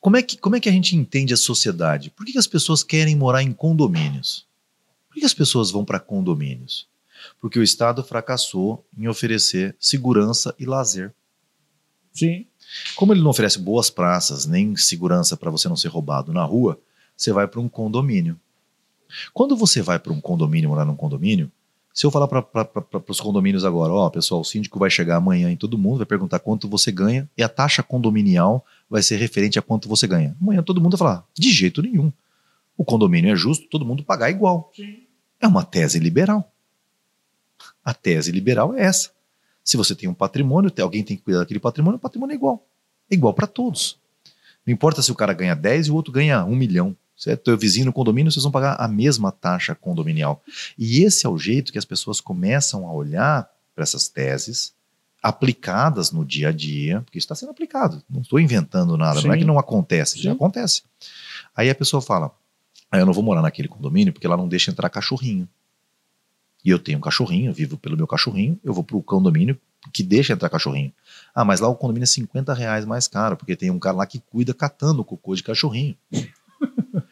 Como é que, como é que a gente entende a sociedade? Por que, que as pessoas querem morar em condomínios? Por que, que as pessoas vão para condomínios? Porque o Estado fracassou em oferecer segurança e lazer. Sim. Como ele não oferece boas praças nem segurança para você não ser roubado na rua, você vai para um condomínio. Quando você vai para um condomínio, morar num condomínio, se eu falar para os condomínios agora, ó, pessoal, o síndico vai chegar amanhã em todo mundo, vai perguntar quanto você ganha e a taxa condominial vai ser referente a quanto você ganha. Amanhã todo mundo vai falar, de jeito nenhum. O condomínio é justo, todo mundo pagar igual. Sim. É uma tese liberal. A tese liberal é essa. Se você tem um patrimônio, alguém tem que cuidar daquele patrimônio, o patrimônio é igual. É igual para todos. Não importa se o cara ganha 10 e o outro ganha 1 milhão. Você é teu vizinho no condomínio, vocês vão pagar a mesma taxa condominial. E esse é o jeito que as pessoas começam a olhar para essas teses aplicadas no dia a dia, porque isso está sendo aplicado. Não estou inventando nada, Sim. não é que não acontece, Sim. já acontece. Aí a pessoa fala: ah, eu não vou morar naquele condomínio porque lá não deixa entrar cachorrinho e eu tenho um cachorrinho, vivo pelo meu cachorrinho, eu vou para o condomínio que deixa entrar cachorrinho. Ah, mas lá o condomínio é 50 reais mais caro, porque tem um cara lá que cuida catando o cocô de cachorrinho.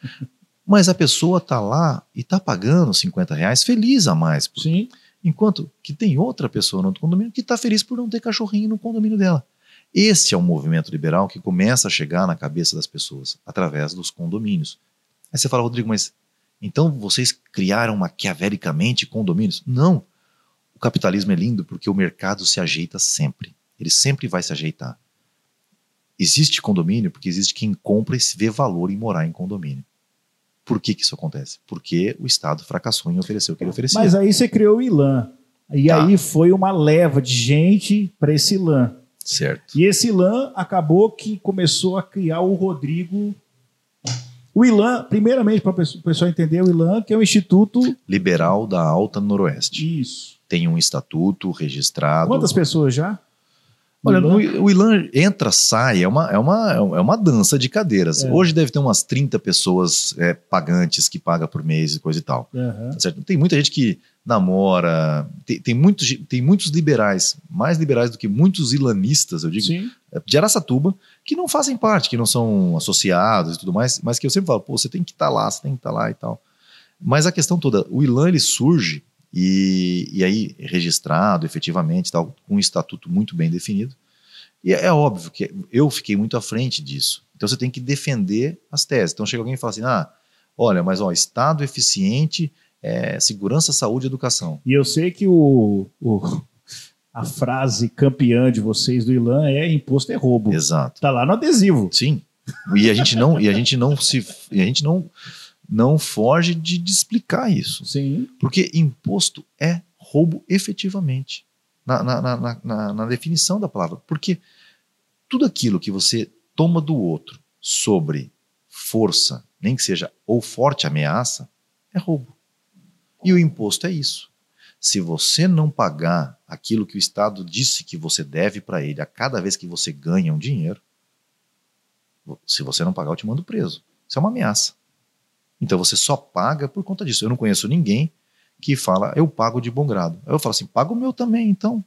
mas a pessoa tá lá e tá pagando 50 reais feliz a mais. Sim. Enquanto que tem outra pessoa no outro condomínio que está feliz por não ter cachorrinho no condomínio dela. Esse é o movimento liberal que começa a chegar na cabeça das pessoas através dos condomínios. Aí você fala, Rodrigo, mas então vocês criaram maquiavelicamente condomínios? Não. O capitalismo é lindo porque o mercado se ajeita sempre. Ele sempre vai se ajeitar. Existe condomínio porque existe quem compra e se vê valor em morar em condomínio. Por que, que isso acontece? Porque o Estado fracassou em oferecer o que ele oferecia. Mas aí você criou o ILAN. E tá. aí foi uma leva de gente para esse ILAN. Certo. E esse ILAN acabou que começou a criar o Rodrigo o ILAN, primeiramente, para o pessoal entender, o ILAN, que é o Instituto Liberal da Alta Noroeste. Isso. Tem um estatuto registrado. Quantas pessoas já? Olha, no, o Ilan entra, sai, é uma, é uma, é uma dança de cadeiras. É. Hoje deve ter umas 30 pessoas é, pagantes que paga por mês e coisa e tal. Uhum. Certo? Tem muita gente que namora, tem, tem, muitos, tem muitos liberais, mais liberais do que muitos ilanistas, eu digo, Sim. É, de Araçatuba, que não fazem parte, que não são associados e tudo mais, mas que eu sempre falo, pô, você tem que estar tá lá, você tem que estar tá lá e tal. Mas a questão toda, o Ilan ele surge e, e aí registrado efetivamente, tal, com um estatuto muito bem definido. E é, é óbvio que eu fiquei muito à frente disso. Então você tem que defender as teses. Então chega alguém e fala assim: ah, olha, mas ó, Estado eficiente é segurança, saúde e educação. E eu sei que o, o, a frase campeã de vocês do Ilan é imposto é roubo. Exato. Tá lá no adesivo. Sim. E a gente não, e a gente não se, e a gente não, não foge de, de explicar isso. Sim. Porque imposto é roubo efetivamente. Na, na, na, na, na definição da palavra. Porque tudo aquilo que você toma do outro sobre força, nem que seja ou forte ameaça, é roubo. E o imposto é isso. Se você não pagar aquilo que o Estado disse que você deve para ele a cada vez que você ganha um dinheiro, se você não pagar, eu te mando preso. Isso é uma ameaça. Então você só paga por conta disso. Eu não conheço ninguém que fala, eu pago de bom grado. Eu falo assim, paga o meu também, então.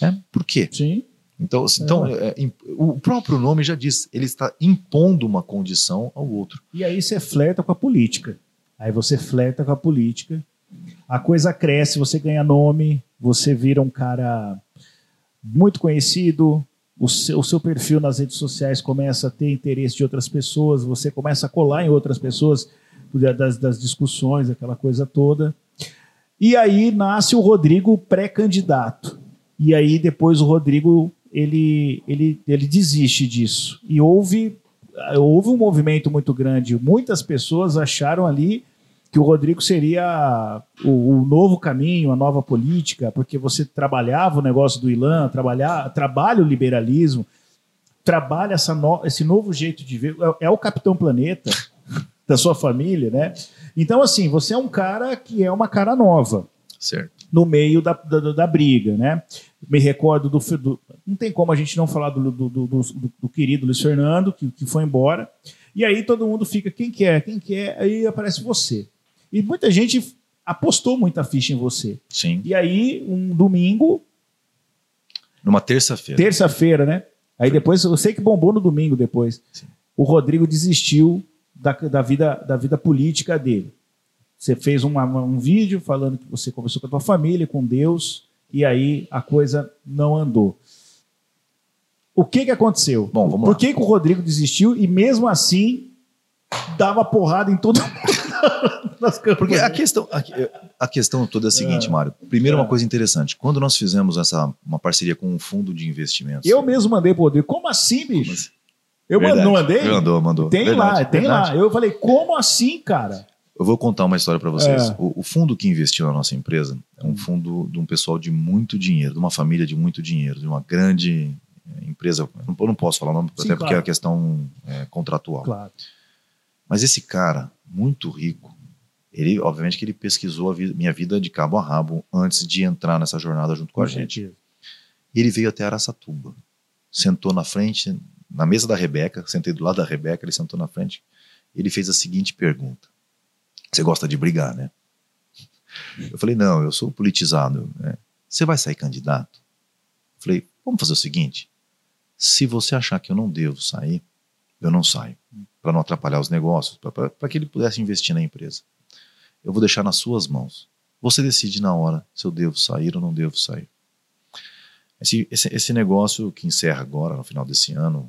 É, por quê? Sim. Então, então é, é, o próprio nome já diz, ele está impondo uma condição ao outro. E aí você flerta com a política. Aí você flerta com a política, a coisa cresce, você ganha nome, você vira um cara muito conhecido, o seu, o seu perfil nas redes sociais começa a ter interesse de outras pessoas, você começa a colar em outras pessoas das, das discussões, aquela coisa toda. E aí nasce o Rodrigo pré-candidato. E aí depois o Rodrigo ele, ele, ele desiste disso. E houve, houve um movimento muito grande. Muitas pessoas acharam ali que o Rodrigo seria o, o, novo caminho, a nova política, porque você trabalhava o negócio do Ilan, trabalhar, trabalha o liberalismo, trabalha essa no, esse novo jeito de ver. É, é o Capitão Planeta da sua família, né? Então, assim, você é um cara que é uma cara nova. Certo. No meio da, da, da briga, né? Me recordo do, do, Não tem como a gente não falar do, do, do, do querido Luiz Fernando, que, que foi embora. E aí todo mundo fica, quem quer, quem quer, aí aparece você. E muita gente apostou muita ficha em você. Sim. E aí, um domingo. Numa terça-feira. Terça-feira, né? Aí depois, eu sei que bombou no domingo depois. Sim. O Rodrigo desistiu da, da, vida, da vida política dele. Você fez uma, um vídeo falando que você conversou com a tua família, com Deus, e aí a coisa não andou. O que, que aconteceu? Bom, vamos Por lá. que, que o Rodrigo desistiu e mesmo assim dava porrada em todo mundo nas Porque a questão, a, a, questão toda é a seguinte, é. Mário. Primeiro, é. uma coisa interessante. Quando nós fizemos essa uma parceria com um fundo de investimentos. Eu mesmo mandei pro Rodrigo. Como assim, bicho? Como assim? Eu Verdade. não mandei? Mandou, mandou. Tem Verdade. lá, tem Verdade. lá. Eu falei, como assim, cara? Eu vou contar uma história para vocês. É. O, o, fundo que investiu na nossa empresa é um fundo de um pessoal de muito dinheiro, de uma família de muito dinheiro, de uma grande eh, empresa. Eu não posso falar o nome, Sim, até claro. porque é questão é, contratual. Claro. Mas esse cara, muito rico, ele, obviamente, que ele pesquisou a vida, minha vida de cabo a rabo antes de entrar nessa jornada junto com, com a gente. E ele veio até Araçatuba, sentou na frente, na mesa da Rebeca, sentei do lado da Rebeca, ele sentou na frente, ele fez a seguinte pergunta: Você gosta de brigar, né? Eu falei: Não, eu sou politizado. Né? Você vai sair candidato? Eu falei: Vamos fazer o seguinte: se você achar que eu não devo sair, eu não saio, para não atrapalhar os negócios, para que ele pudesse investir na empresa. Eu vou deixar nas suas mãos. Você decide na hora se eu devo sair ou não devo sair. Esse, esse, esse negócio que encerra agora, no final desse ano,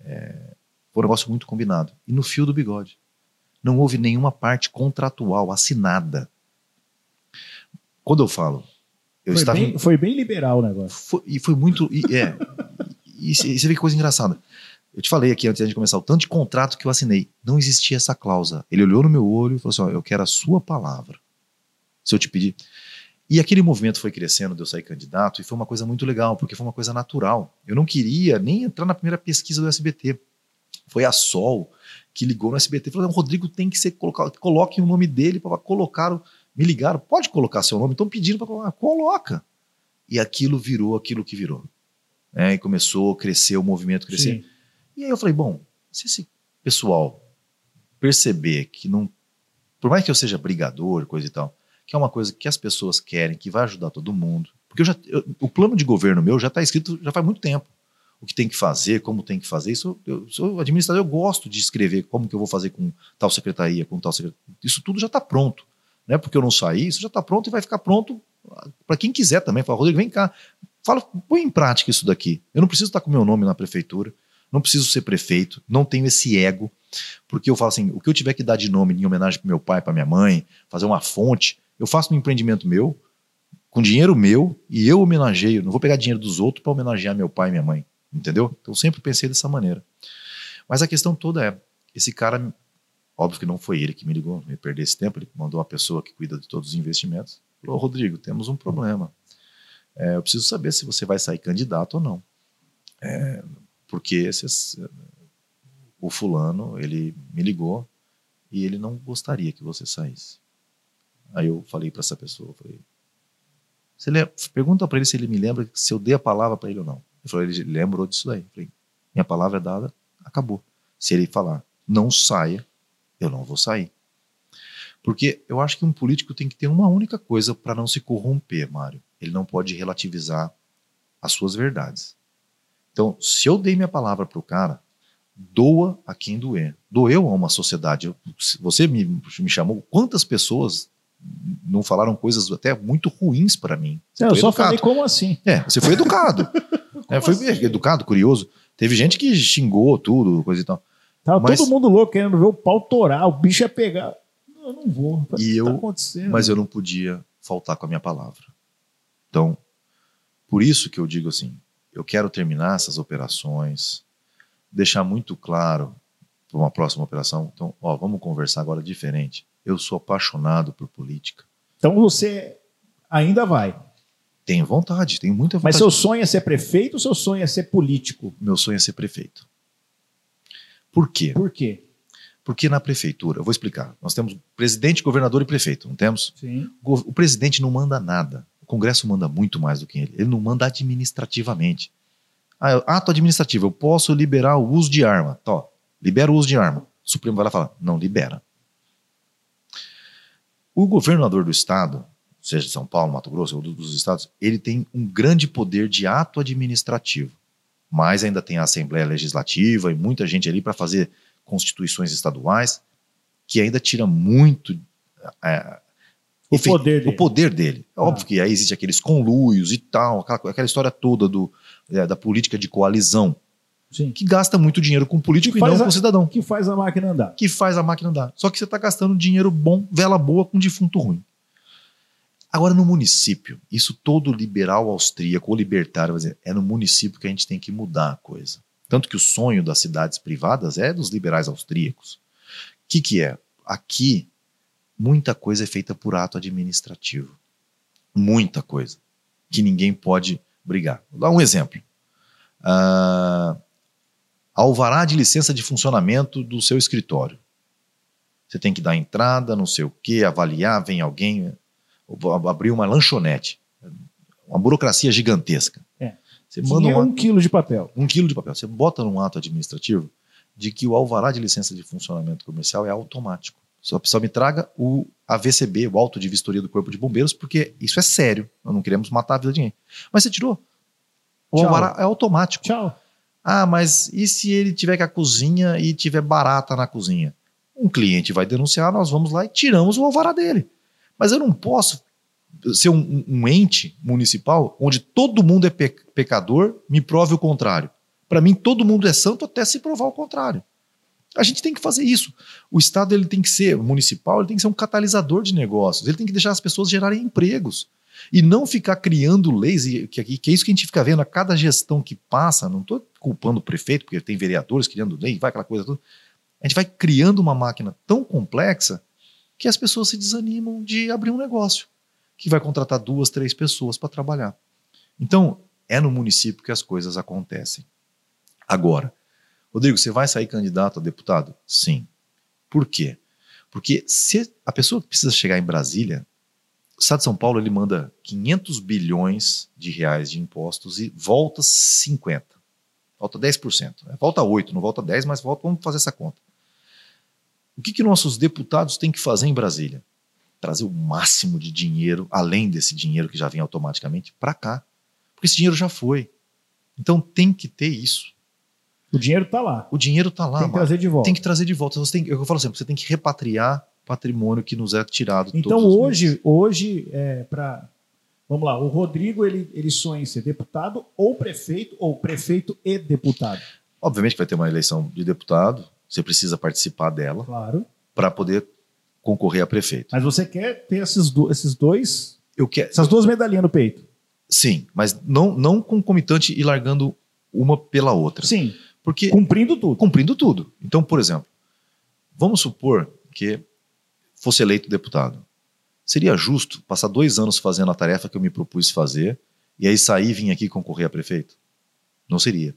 é, foi um negócio muito combinado. E no fio do bigode. Não houve nenhuma parte contratual assinada. Quando eu falo. Eu foi, estava bem, foi bem liberal o negócio. Foi, e foi muito. E, é, e, e você vê que coisa engraçada. Eu te falei aqui antes de começar, o tanto de contrato que eu assinei. Não existia essa cláusula. Ele olhou no meu olho e falou assim: ó, eu quero a sua palavra. Se eu te pedir. E aquele movimento foi crescendo eu sair candidato e foi uma coisa muito legal, porque foi uma coisa natural. Eu não queria nem entrar na primeira pesquisa do SBT. Foi a Sol que ligou no SBT e falou: Rodrigo tem que ser colocado, coloque o nome dele para colocar. O... Me ligaram, pode colocar seu nome, estão pedindo para colocar, coloca. E aquilo virou aquilo que virou. É, e começou a crescer, o movimento crescer. Sim. E aí eu falei, bom, se esse pessoal perceber que não. Por mais que eu seja brigador, coisa e tal, que é uma coisa que as pessoas querem, que vai ajudar todo mundo. Porque eu já, eu, o plano de governo meu já está escrito já faz muito tempo. O que tem que fazer, como tem que fazer. Isso, eu sou administrador, eu gosto de escrever como que eu vou fazer com tal secretaria, com tal secretaria. Isso tudo já está pronto. Não é porque eu não saí, isso já está pronto e vai ficar pronto para quem quiser também. Fala, Rodrigo, vem cá, fala, põe em prática isso daqui. Eu não preciso estar com meu nome na prefeitura, não preciso ser prefeito, não tenho esse ego. Porque eu falo assim, o que eu tiver que dar de nome em homenagem para meu pai, para minha mãe, fazer uma fonte, eu faço um empreendimento meu, com dinheiro meu, e eu homenageio. Não vou pegar dinheiro dos outros para homenagear meu pai e minha mãe. Entendeu? Então eu sempre pensei dessa maneira. Mas a questão toda é, esse cara, óbvio que não foi ele que me ligou, me perder esse tempo, ele mandou uma pessoa que cuida de todos os investimentos. Falou, Rodrigo, temos um problema. É, eu preciso saber se você vai sair candidato ou não. É, porque o fulano, ele me ligou e ele não gostaria que você saísse. Aí eu falei para essa pessoa, falei, você pergunta para ele se ele me lembra se eu dei a palavra para ele ou não. Ele falou, ele lembrou disso daí. Falei, minha palavra é dada, acabou. Se ele falar, não saia, eu não vou sair. Porque eu acho que um político tem que ter uma única coisa para não se corromper, Mário. Ele não pode relativizar as suas verdades. Então, se eu dei minha palavra para o cara, doa a quem doer. Doeu a uma sociedade. Você me, me chamou, quantas pessoas não falaram coisas até muito ruins para mim. Não, eu só educado. falei como assim? É, você foi educado. é, foi assim? educado, curioso. Teve gente que xingou tudo, coisa e tal. Tava mas, todo mundo louco querendo ver o pau torar, o bicho ia pegar. Eu não vou. E tá eu, acontecendo? Mas eu não podia faltar com a minha palavra. Então, por isso que eu digo assim, eu quero terminar essas operações, deixar muito claro para uma próxima operação. Então, ó, vamos conversar agora diferente. Eu sou apaixonado por política. Então você ainda vai? Tenho vontade, tenho muita vontade. Mas seu sonho é ser prefeito ou seu sonho é ser político? Meu sonho é ser prefeito. Por quê? Por quê? Porque na prefeitura, eu vou explicar. Nós temos presidente, governador e prefeito, não temos? Sim. O presidente não manda nada. O Congresso manda muito mais do que ele. Ele não manda administrativamente. Ah, ato administrativo, eu posso liberar o uso de arma. Tó, libera o uso de arma. O Supremo vai lá e fala, não libera. O governador do estado, seja de São Paulo, Mato Grosso ou dos estados, ele tem um grande poder de ato administrativo. Mas ainda tem a Assembleia Legislativa e muita gente ali para fazer constituições estaduais, que ainda tira muito é, o, poder dele. o poder dele. É ah. óbvio que aí existe aqueles conluios e tal, aquela, aquela história toda do, é, da política de coalizão. Sim. que gasta muito dinheiro com político e não a, com cidadão. Que faz a máquina andar. Que faz a máquina andar. Só que você está gastando dinheiro bom, vela boa, com defunto ruim. Agora, no município, isso todo liberal austríaco ou libertário vai dizer, é no município que a gente tem que mudar a coisa. Tanto que o sonho das cidades privadas é dos liberais austríacos. O que, que é? Aqui, muita coisa é feita por ato administrativo. Muita coisa. Que ninguém pode brigar. Vou dar um exemplo. Uh, alvará de licença de funcionamento do seu escritório. Você tem que dar entrada, não sei o quê, avaliar, vem alguém, abrir uma lanchonete. Uma burocracia gigantesca. É. Você manda um, um quilo de papel. Um quilo de papel. Você bota num ato administrativo de que o alvará de licença de funcionamento comercial é automático. Só, só me traga o AVCB, o auto de vistoria do Corpo de Bombeiros, porque isso é sério. Nós não queremos matar a vida de ninguém. Mas você tirou. O Tchau. alvará é automático. Tchau. Ah, mas e se ele tiver com a cozinha e tiver barata na cozinha? Um cliente vai denunciar, nós vamos lá e tiramos o alvará dele. Mas eu não posso ser um, um ente municipal onde todo mundo é pe pecador, me prove o contrário. Para mim, todo mundo é santo até se provar o contrário. A gente tem que fazer isso. O Estado ele tem que ser municipal, ele tem que ser um catalisador de negócios, ele tem que deixar as pessoas gerarem empregos. E não ficar criando leis, que, que, é isso que a gente fica vendo a cada gestão que passa. Não estou culpando o prefeito, porque tem vereadores criando lei, vai aquela coisa toda. A gente vai criando uma máquina tão complexa que as pessoas se desanimam de abrir um negócio, que vai contratar duas, três pessoas para trabalhar. Então, é no município que as coisas acontecem. Agora, Rodrigo, você vai sair candidato a deputado? Sim. Por quê? Porque se a pessoa precisa chegar em Brasília, o Estado de São Paulo ele manda 500 bilhões de reais de impostos e volta 50. Volta 10%. Né? Volta 8, não volta 10, mas volta, vamos fazer essa conta. O que, que nossos deputados têm que fazer em Brasília? Trazer o máximo de dinheiro, além desse dinheiro que já vem automaticamente, para cá. Porque esse dinheiro já foi. Então tem que ter isso. O dinheiro está lá. O dinheiro está lá. Tem que trazer de volta. Tem que trazer de volta. Você tem, eu falo sempre, você tem que repatriar patrimônio que nos é tirado. Então hoje, meses. hoje é, para vamos lá, o Rodrigo ele, ele sonha em ser deputado ou prefeito ou prefeito e deputado. Obviamente vai ter uma eleição de deputado. Você precisa participar dela Claro. para poder concorrer a prefeito. Mas você quer ter esses, do- esses dois, Eu quero, essas duas medalhinhas no peito? sim, mas não, não concomitante e largando uma pela outra. Sim. Porque Cumprindo tudo. cumprindo tudo. Então, por exemplo, vamos supor que fosse eleito deputado. Seria justo passar dois anos fazendo a tarefa que eu me propus fazer e aí sair e vir aqui concorrer a prefeito? Não seria.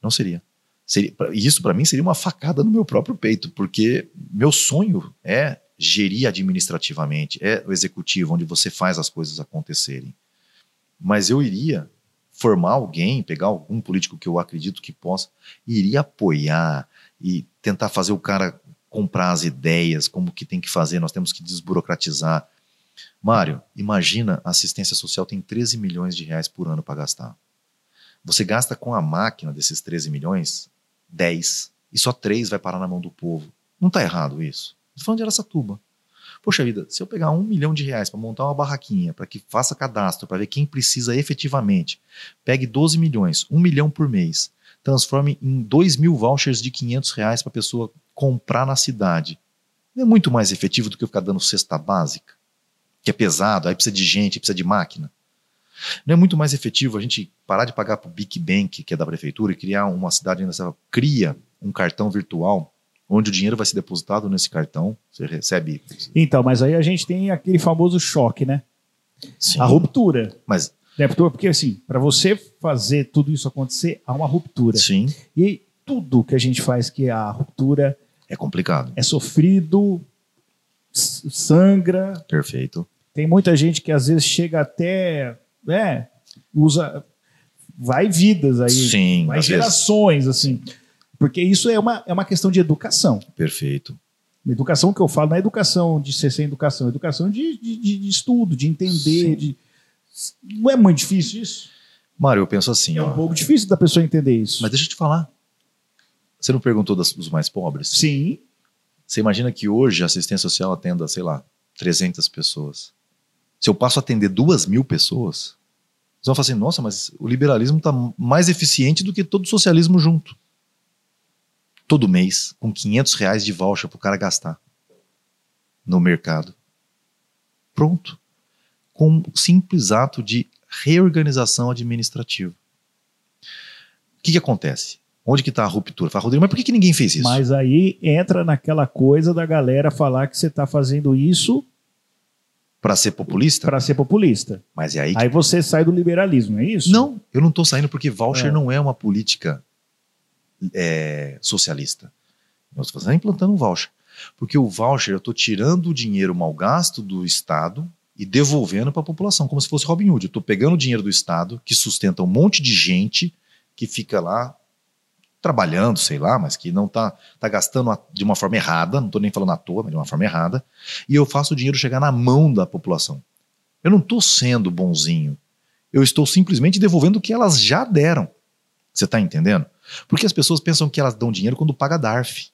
Não seria. seria e isso para mim seria uma facada no meu próprio peito, porque meu sonho é gerir administrativamente, é o executivo, onde você faz as coisas acontecerem. Mas eu iria formar alguém, pegar algum político que eu acredito que possa, iria apoiar e tentar fazer o cara comprar as ideias, como que tem que fazer, nós temos que desburocratizar. Mário, imagina a assistência social tem 13 milhões de reais por ano para gastar. Você gasta com a máquina desses 13 milhões 10 e só 3 vai parar na mão do povo. Não está errado isso. Estou falando de Aracatuba. Poxa vida, se eu pegar um milhão de reais para montar uma barraquinha, para que faça cadastro, para ver quem precisa efetivamente, pegue 12 milhões, um milhão por mês, transforme em 2 mil vouchers de 500 reais para a pessoa comprar na cidade. Não é muito mais efetivo do que eu ficar dando cesta básica, que é pesado, aí precisa de gente, precisa de máquina. Não é muito mais efetivo a gente parar de pagar para o Big Bank, que é da prefeitura, e criar uma cidade ainda você cria um cartão virtual onde o dinheiro vai ser depositado nesse cartão, você recebe. Então, mas aí a gente tem aquele famoso choque, né? Sim, A ruptura. mas Né? Porque, assim, para você fazer tudo isso acontecer, há uma ruptura. sim, E tudo que a gente faz que é a ruptura é complicado. é sofrido, sangra. Perfeito. Tem muita gente que às vezes chega até. É, usa. Vai vidas aí. Sim, vai às vezes. gerações, assim. Porque isso é uma, é uma questão de educação. Perfeito. Educação que eu falo não é educação de ser sem educação, é educação de, de, de- estudo, de entender. Sim. De... Não é muito difícil isso? Mário, eu penso assim, É ó, um pouco difícil da pessoa entender isso. mas deixa eu te falar. Você não perguntou das- dos mais pobres? Sim, Você imagina que hoje a assistência social atenda, sei lá, 300 pessoas. Se eu passo a atender duas mil pessoas, vocês vão falar assim, nossa, mas o liberalismo está mais eficiente do que todo o socialismo junto. Todo mês, com 500 reais de voucher para o cara gastar no mercado. Pronto. Com um simples ato de reorganização administrativa. O que, que acontece? Onde que está a ruptura? Fala, Rodrigo, mas por que, que ninguém fez isso? mas aí entra naquela coisa da galera falar que você está fazendo isso Para ser populista? para ser populista. Mas é aí que... Aí você sai do liberalismo, é isso? Não, eu não estou saindo porque voucher É. não é uma política é, socialista. Nós estamos implantando um voucher. Porque o voucher, eu estou tirando o dinheiro mal gasto do Estado e devolvendo para a população, como se fosse Robin Hood. Eu estou pegando o dinheiro do Estado, que sustenta um monte de gente que fica lá trabalhando, sei lá, mas que não está tá gastando de uma forma errada, não estou nem falando à toa, mas de uma forma errada, e eu faço o dinheiro chegar na mão da população. Eu não estou sendo bonzinho. Eu estou simplesmente devolvendo o que elas já deram. Você está entendendo? Porque as pessoas pensam que elas dão dinheiro quando paga DARF.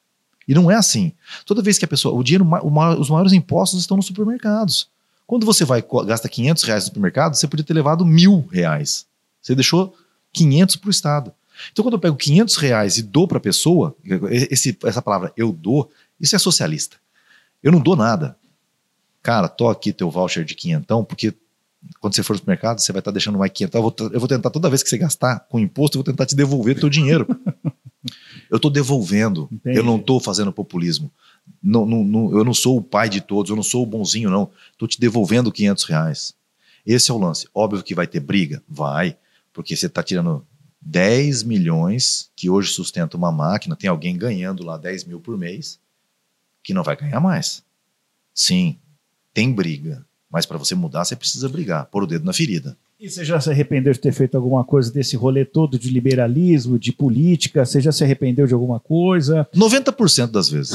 E não é assim. Toda vez que a pessoa. O dinheiro, o ma- os maiores impostos estão nos supermercados. Quando você vai gasta 500 reais no supermercado, você podia ter levado mil reais. Você deixou 500 para o Estado. Então, quando eu pego 500 reais e dou para a pessoa, esse- essa palavra eu dou, isso é socialista. Eu não dou nada. Cara, tô aqui teu voucher de quinhentão, porque quando você for no supermercado, você vai estar deixando mais quinhentão. Eu vou, eu vou tentar, toda vez que você gastar com imposto, eu vou tentar te devolver teu dinheiro. eu estou devolvendo. Entendi. Eu não estou fazendo populismo. Não, não- não- eu não sou o pai de todos, eu não sou o bonzinho, não. Estou te devolvendo 500 reais. Esse é o lance. Óbvio que vai ter briga? Vai. Porque você está tirando 10 milhões, que hoje sustenta uma máquina, tem alguém ganhando lá 10 mil por mês, que não vai ganhar mais. Sim, tem briga. Mas para você mudar, você precisa brigar, pôr o dedo na ferida. E você já se arrependeu de ter feito alguma coisa desse rolê todo de liberalismo, de política? Você já se arrependeu de alguma coisa? 90% das vezes.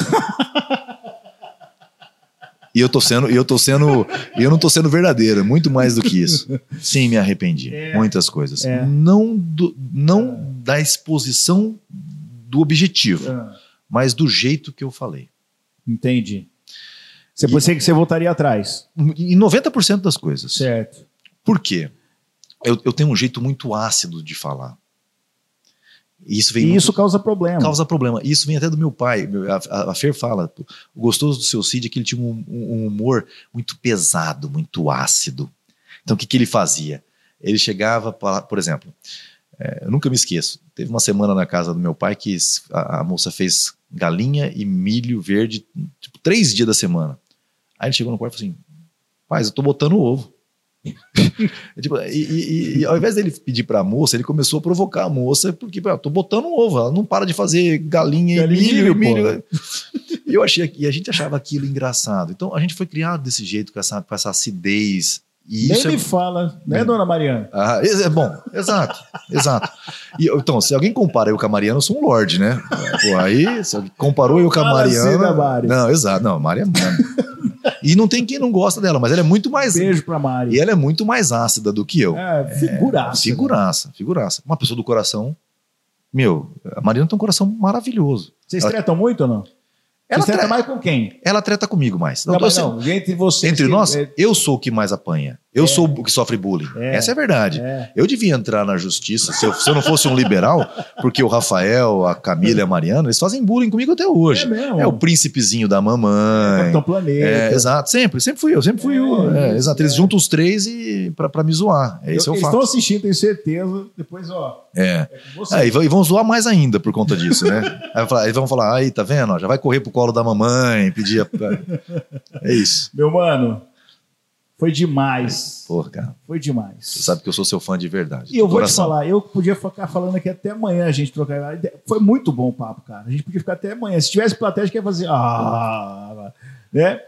E eu tô sendo, eu tô sendo, eu não tô sendo verdadeira, muito mais do que isso. Sim, me arrependi, É. muitas coisas. É. Não do, não da exposição do objetivo, mas do jeito que eu falei. Entendi. Você, E- você que você voltaria atrás. Em 90% das coisas. Certo. Por quê? Eu, eu tenho um jeito muito ácido de falar. Isso vem E muito- isso causa problema. causa problema. Isso vem até do meu pai. A, a- Fer fala, o gostoso do seu Cid é que ele tinha um, um- um humor muito pesado, muito ácido. Então, o que, que ele fazia? Ele chegava, pra- por exemplo, é, eu nunca me esqueço, teve uma semana na casa do meu pai que a, a moça fez galinha e milho verde, tipo, três dias da semana. Aí ele chegou no quarto e falou assim, paz, eu tô botando ovo. É tipo, e, e- e ao invés dele pedir pra moça, ele começou a provocar a moça, porque pô, eu tô botando um ovo, ela não para de fazer galinha, Galinha e milho, milho. E eu achei e a gente achava aquilo engraçado. Então a gente foi criado desse jeito, com essa, com essa acidez. E Nem é, me fala, né, Bem- dona Mariana? ah, é é bom, exato, exato. E, então, se alguém compara eu com a Mariana, eu sou um lorde, né? Pô, aí, se alguém comparou eu com a assim, Mariana. né, Mari? não, exato. Não, a Mari é Mari. E não tem quem não gosta dela, mas ela é muito mais. Beijo pra Mari. E ela é muito mais ácida do que eu. É, figuraça. Figuraça, figuraça. Uma pessoa do coração. Meu, a Mariana tem um coração maravilhoso. Vocês Ela- tretam muito ou não? Ela, Vocês tretam tre- mais com quem? ela treta comigo mais. Não, Não, sendo- não, entre vocês. Entre nós, é, eu sou o que mais apanha. Eu sou o que sofre bullying. É. Essa é a verdade. é. Eu devia entrar na justiça se eu, se eu não fosse um liberal, porque o Rafael, a Camila e a Mariana, eles fazem bullying comigo até hoje. É. É o príncipezinho da mamãe. Capitão Planeta. É, exato, sempre, sempre fui eu, sempre fui É, eu. É, isso, exato, eles é. juntam os três e pra, pra me zoar. É, esse é o Eles fato. estão assistindo, tenho certeza. Depois, ó, É. é. É, e, vão, zoar mais ainda por conta disso, né? Aí vão falar, aí, tá vendo? ó, Já vai correr pro colo da mamãe, pedir. A... É isso. Meu mano, foi demais. Porra, cara, Foi demais. você sabe que eu sou seu fã de verdade. E eu vou coração. te falar, eu podia ficar falando aqui até amanhã, a gente trocar. Foi muito bom o papo, cara. A gente podia ficar até amanhã. Se tivesse plateia, a gente ia fazer. Ah, né?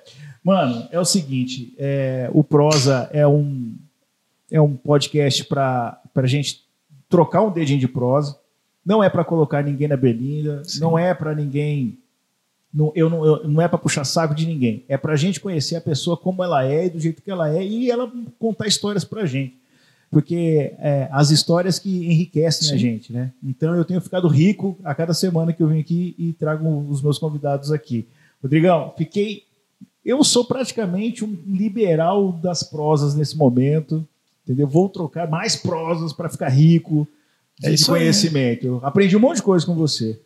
Mano, é o seguinte: é, o Prosa é um, é um podcast para a gente trocar um dedinho de prosa. Não é para colocar ninguém na berlinda, Sim. não é para ninguém. Não, eu não, eu- não é para puxar saco de ninguém. É para a gente conhecer a pessoa como ela é e do jeito que ela é e ela contar histórias para gente porque é, as histórias que enriquecem a Sim. gente, né? Então eu tenho ficado rico a cada semana que eu venho aqui e trago os meus convidados aqui. Rodrigão, fiquei. Eu sou praticamente um liberal das prosas nesse momento, entendeu? Vou trocar mais prosas para ficar rico de, É de aí, conhecimento. Eu aprendi um monte de coisa com você.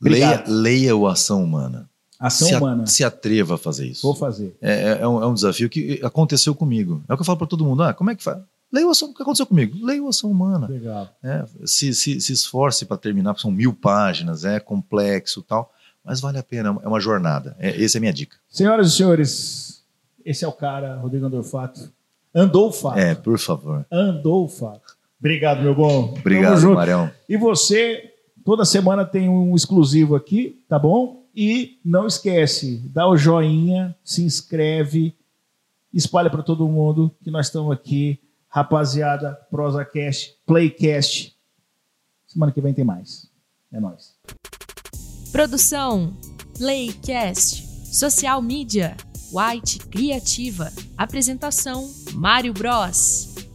Leia, leia o Ação Humana. Ação se, a- humana. se atreva a fazer isso. Vou fazer. É, é- é um, é um desafio que aconteceu comigo. É o que eu falo para todo mundo. Ah, como é que faz? Leia o ação. O que aconteceu comigo? Leia o ação humana. Legal. É, se, se, se esforce para terminar, porque são mil páginas, é complexo e tal, mas vale a pena, é uma jornada. É, essa é a minha dica. Senhoras e senhores, esse é o cara, Rodrigo Andorfato. Andou o fato. É, por favor. Andou o fato. Obrigado, meu bom. Obrigado. Marião. E você, toda semana tem um exclusivo aqui, tá bom? E não esquece, dá o joinha, se inscreve, espalha para todo mundo que nós estamos aqui. Rapaziada, ProsaCast, Playcast. Semana que vem tem mais. É nóis. Produção Playcast. Social Media White Criativa. Apresentação Mário Bros.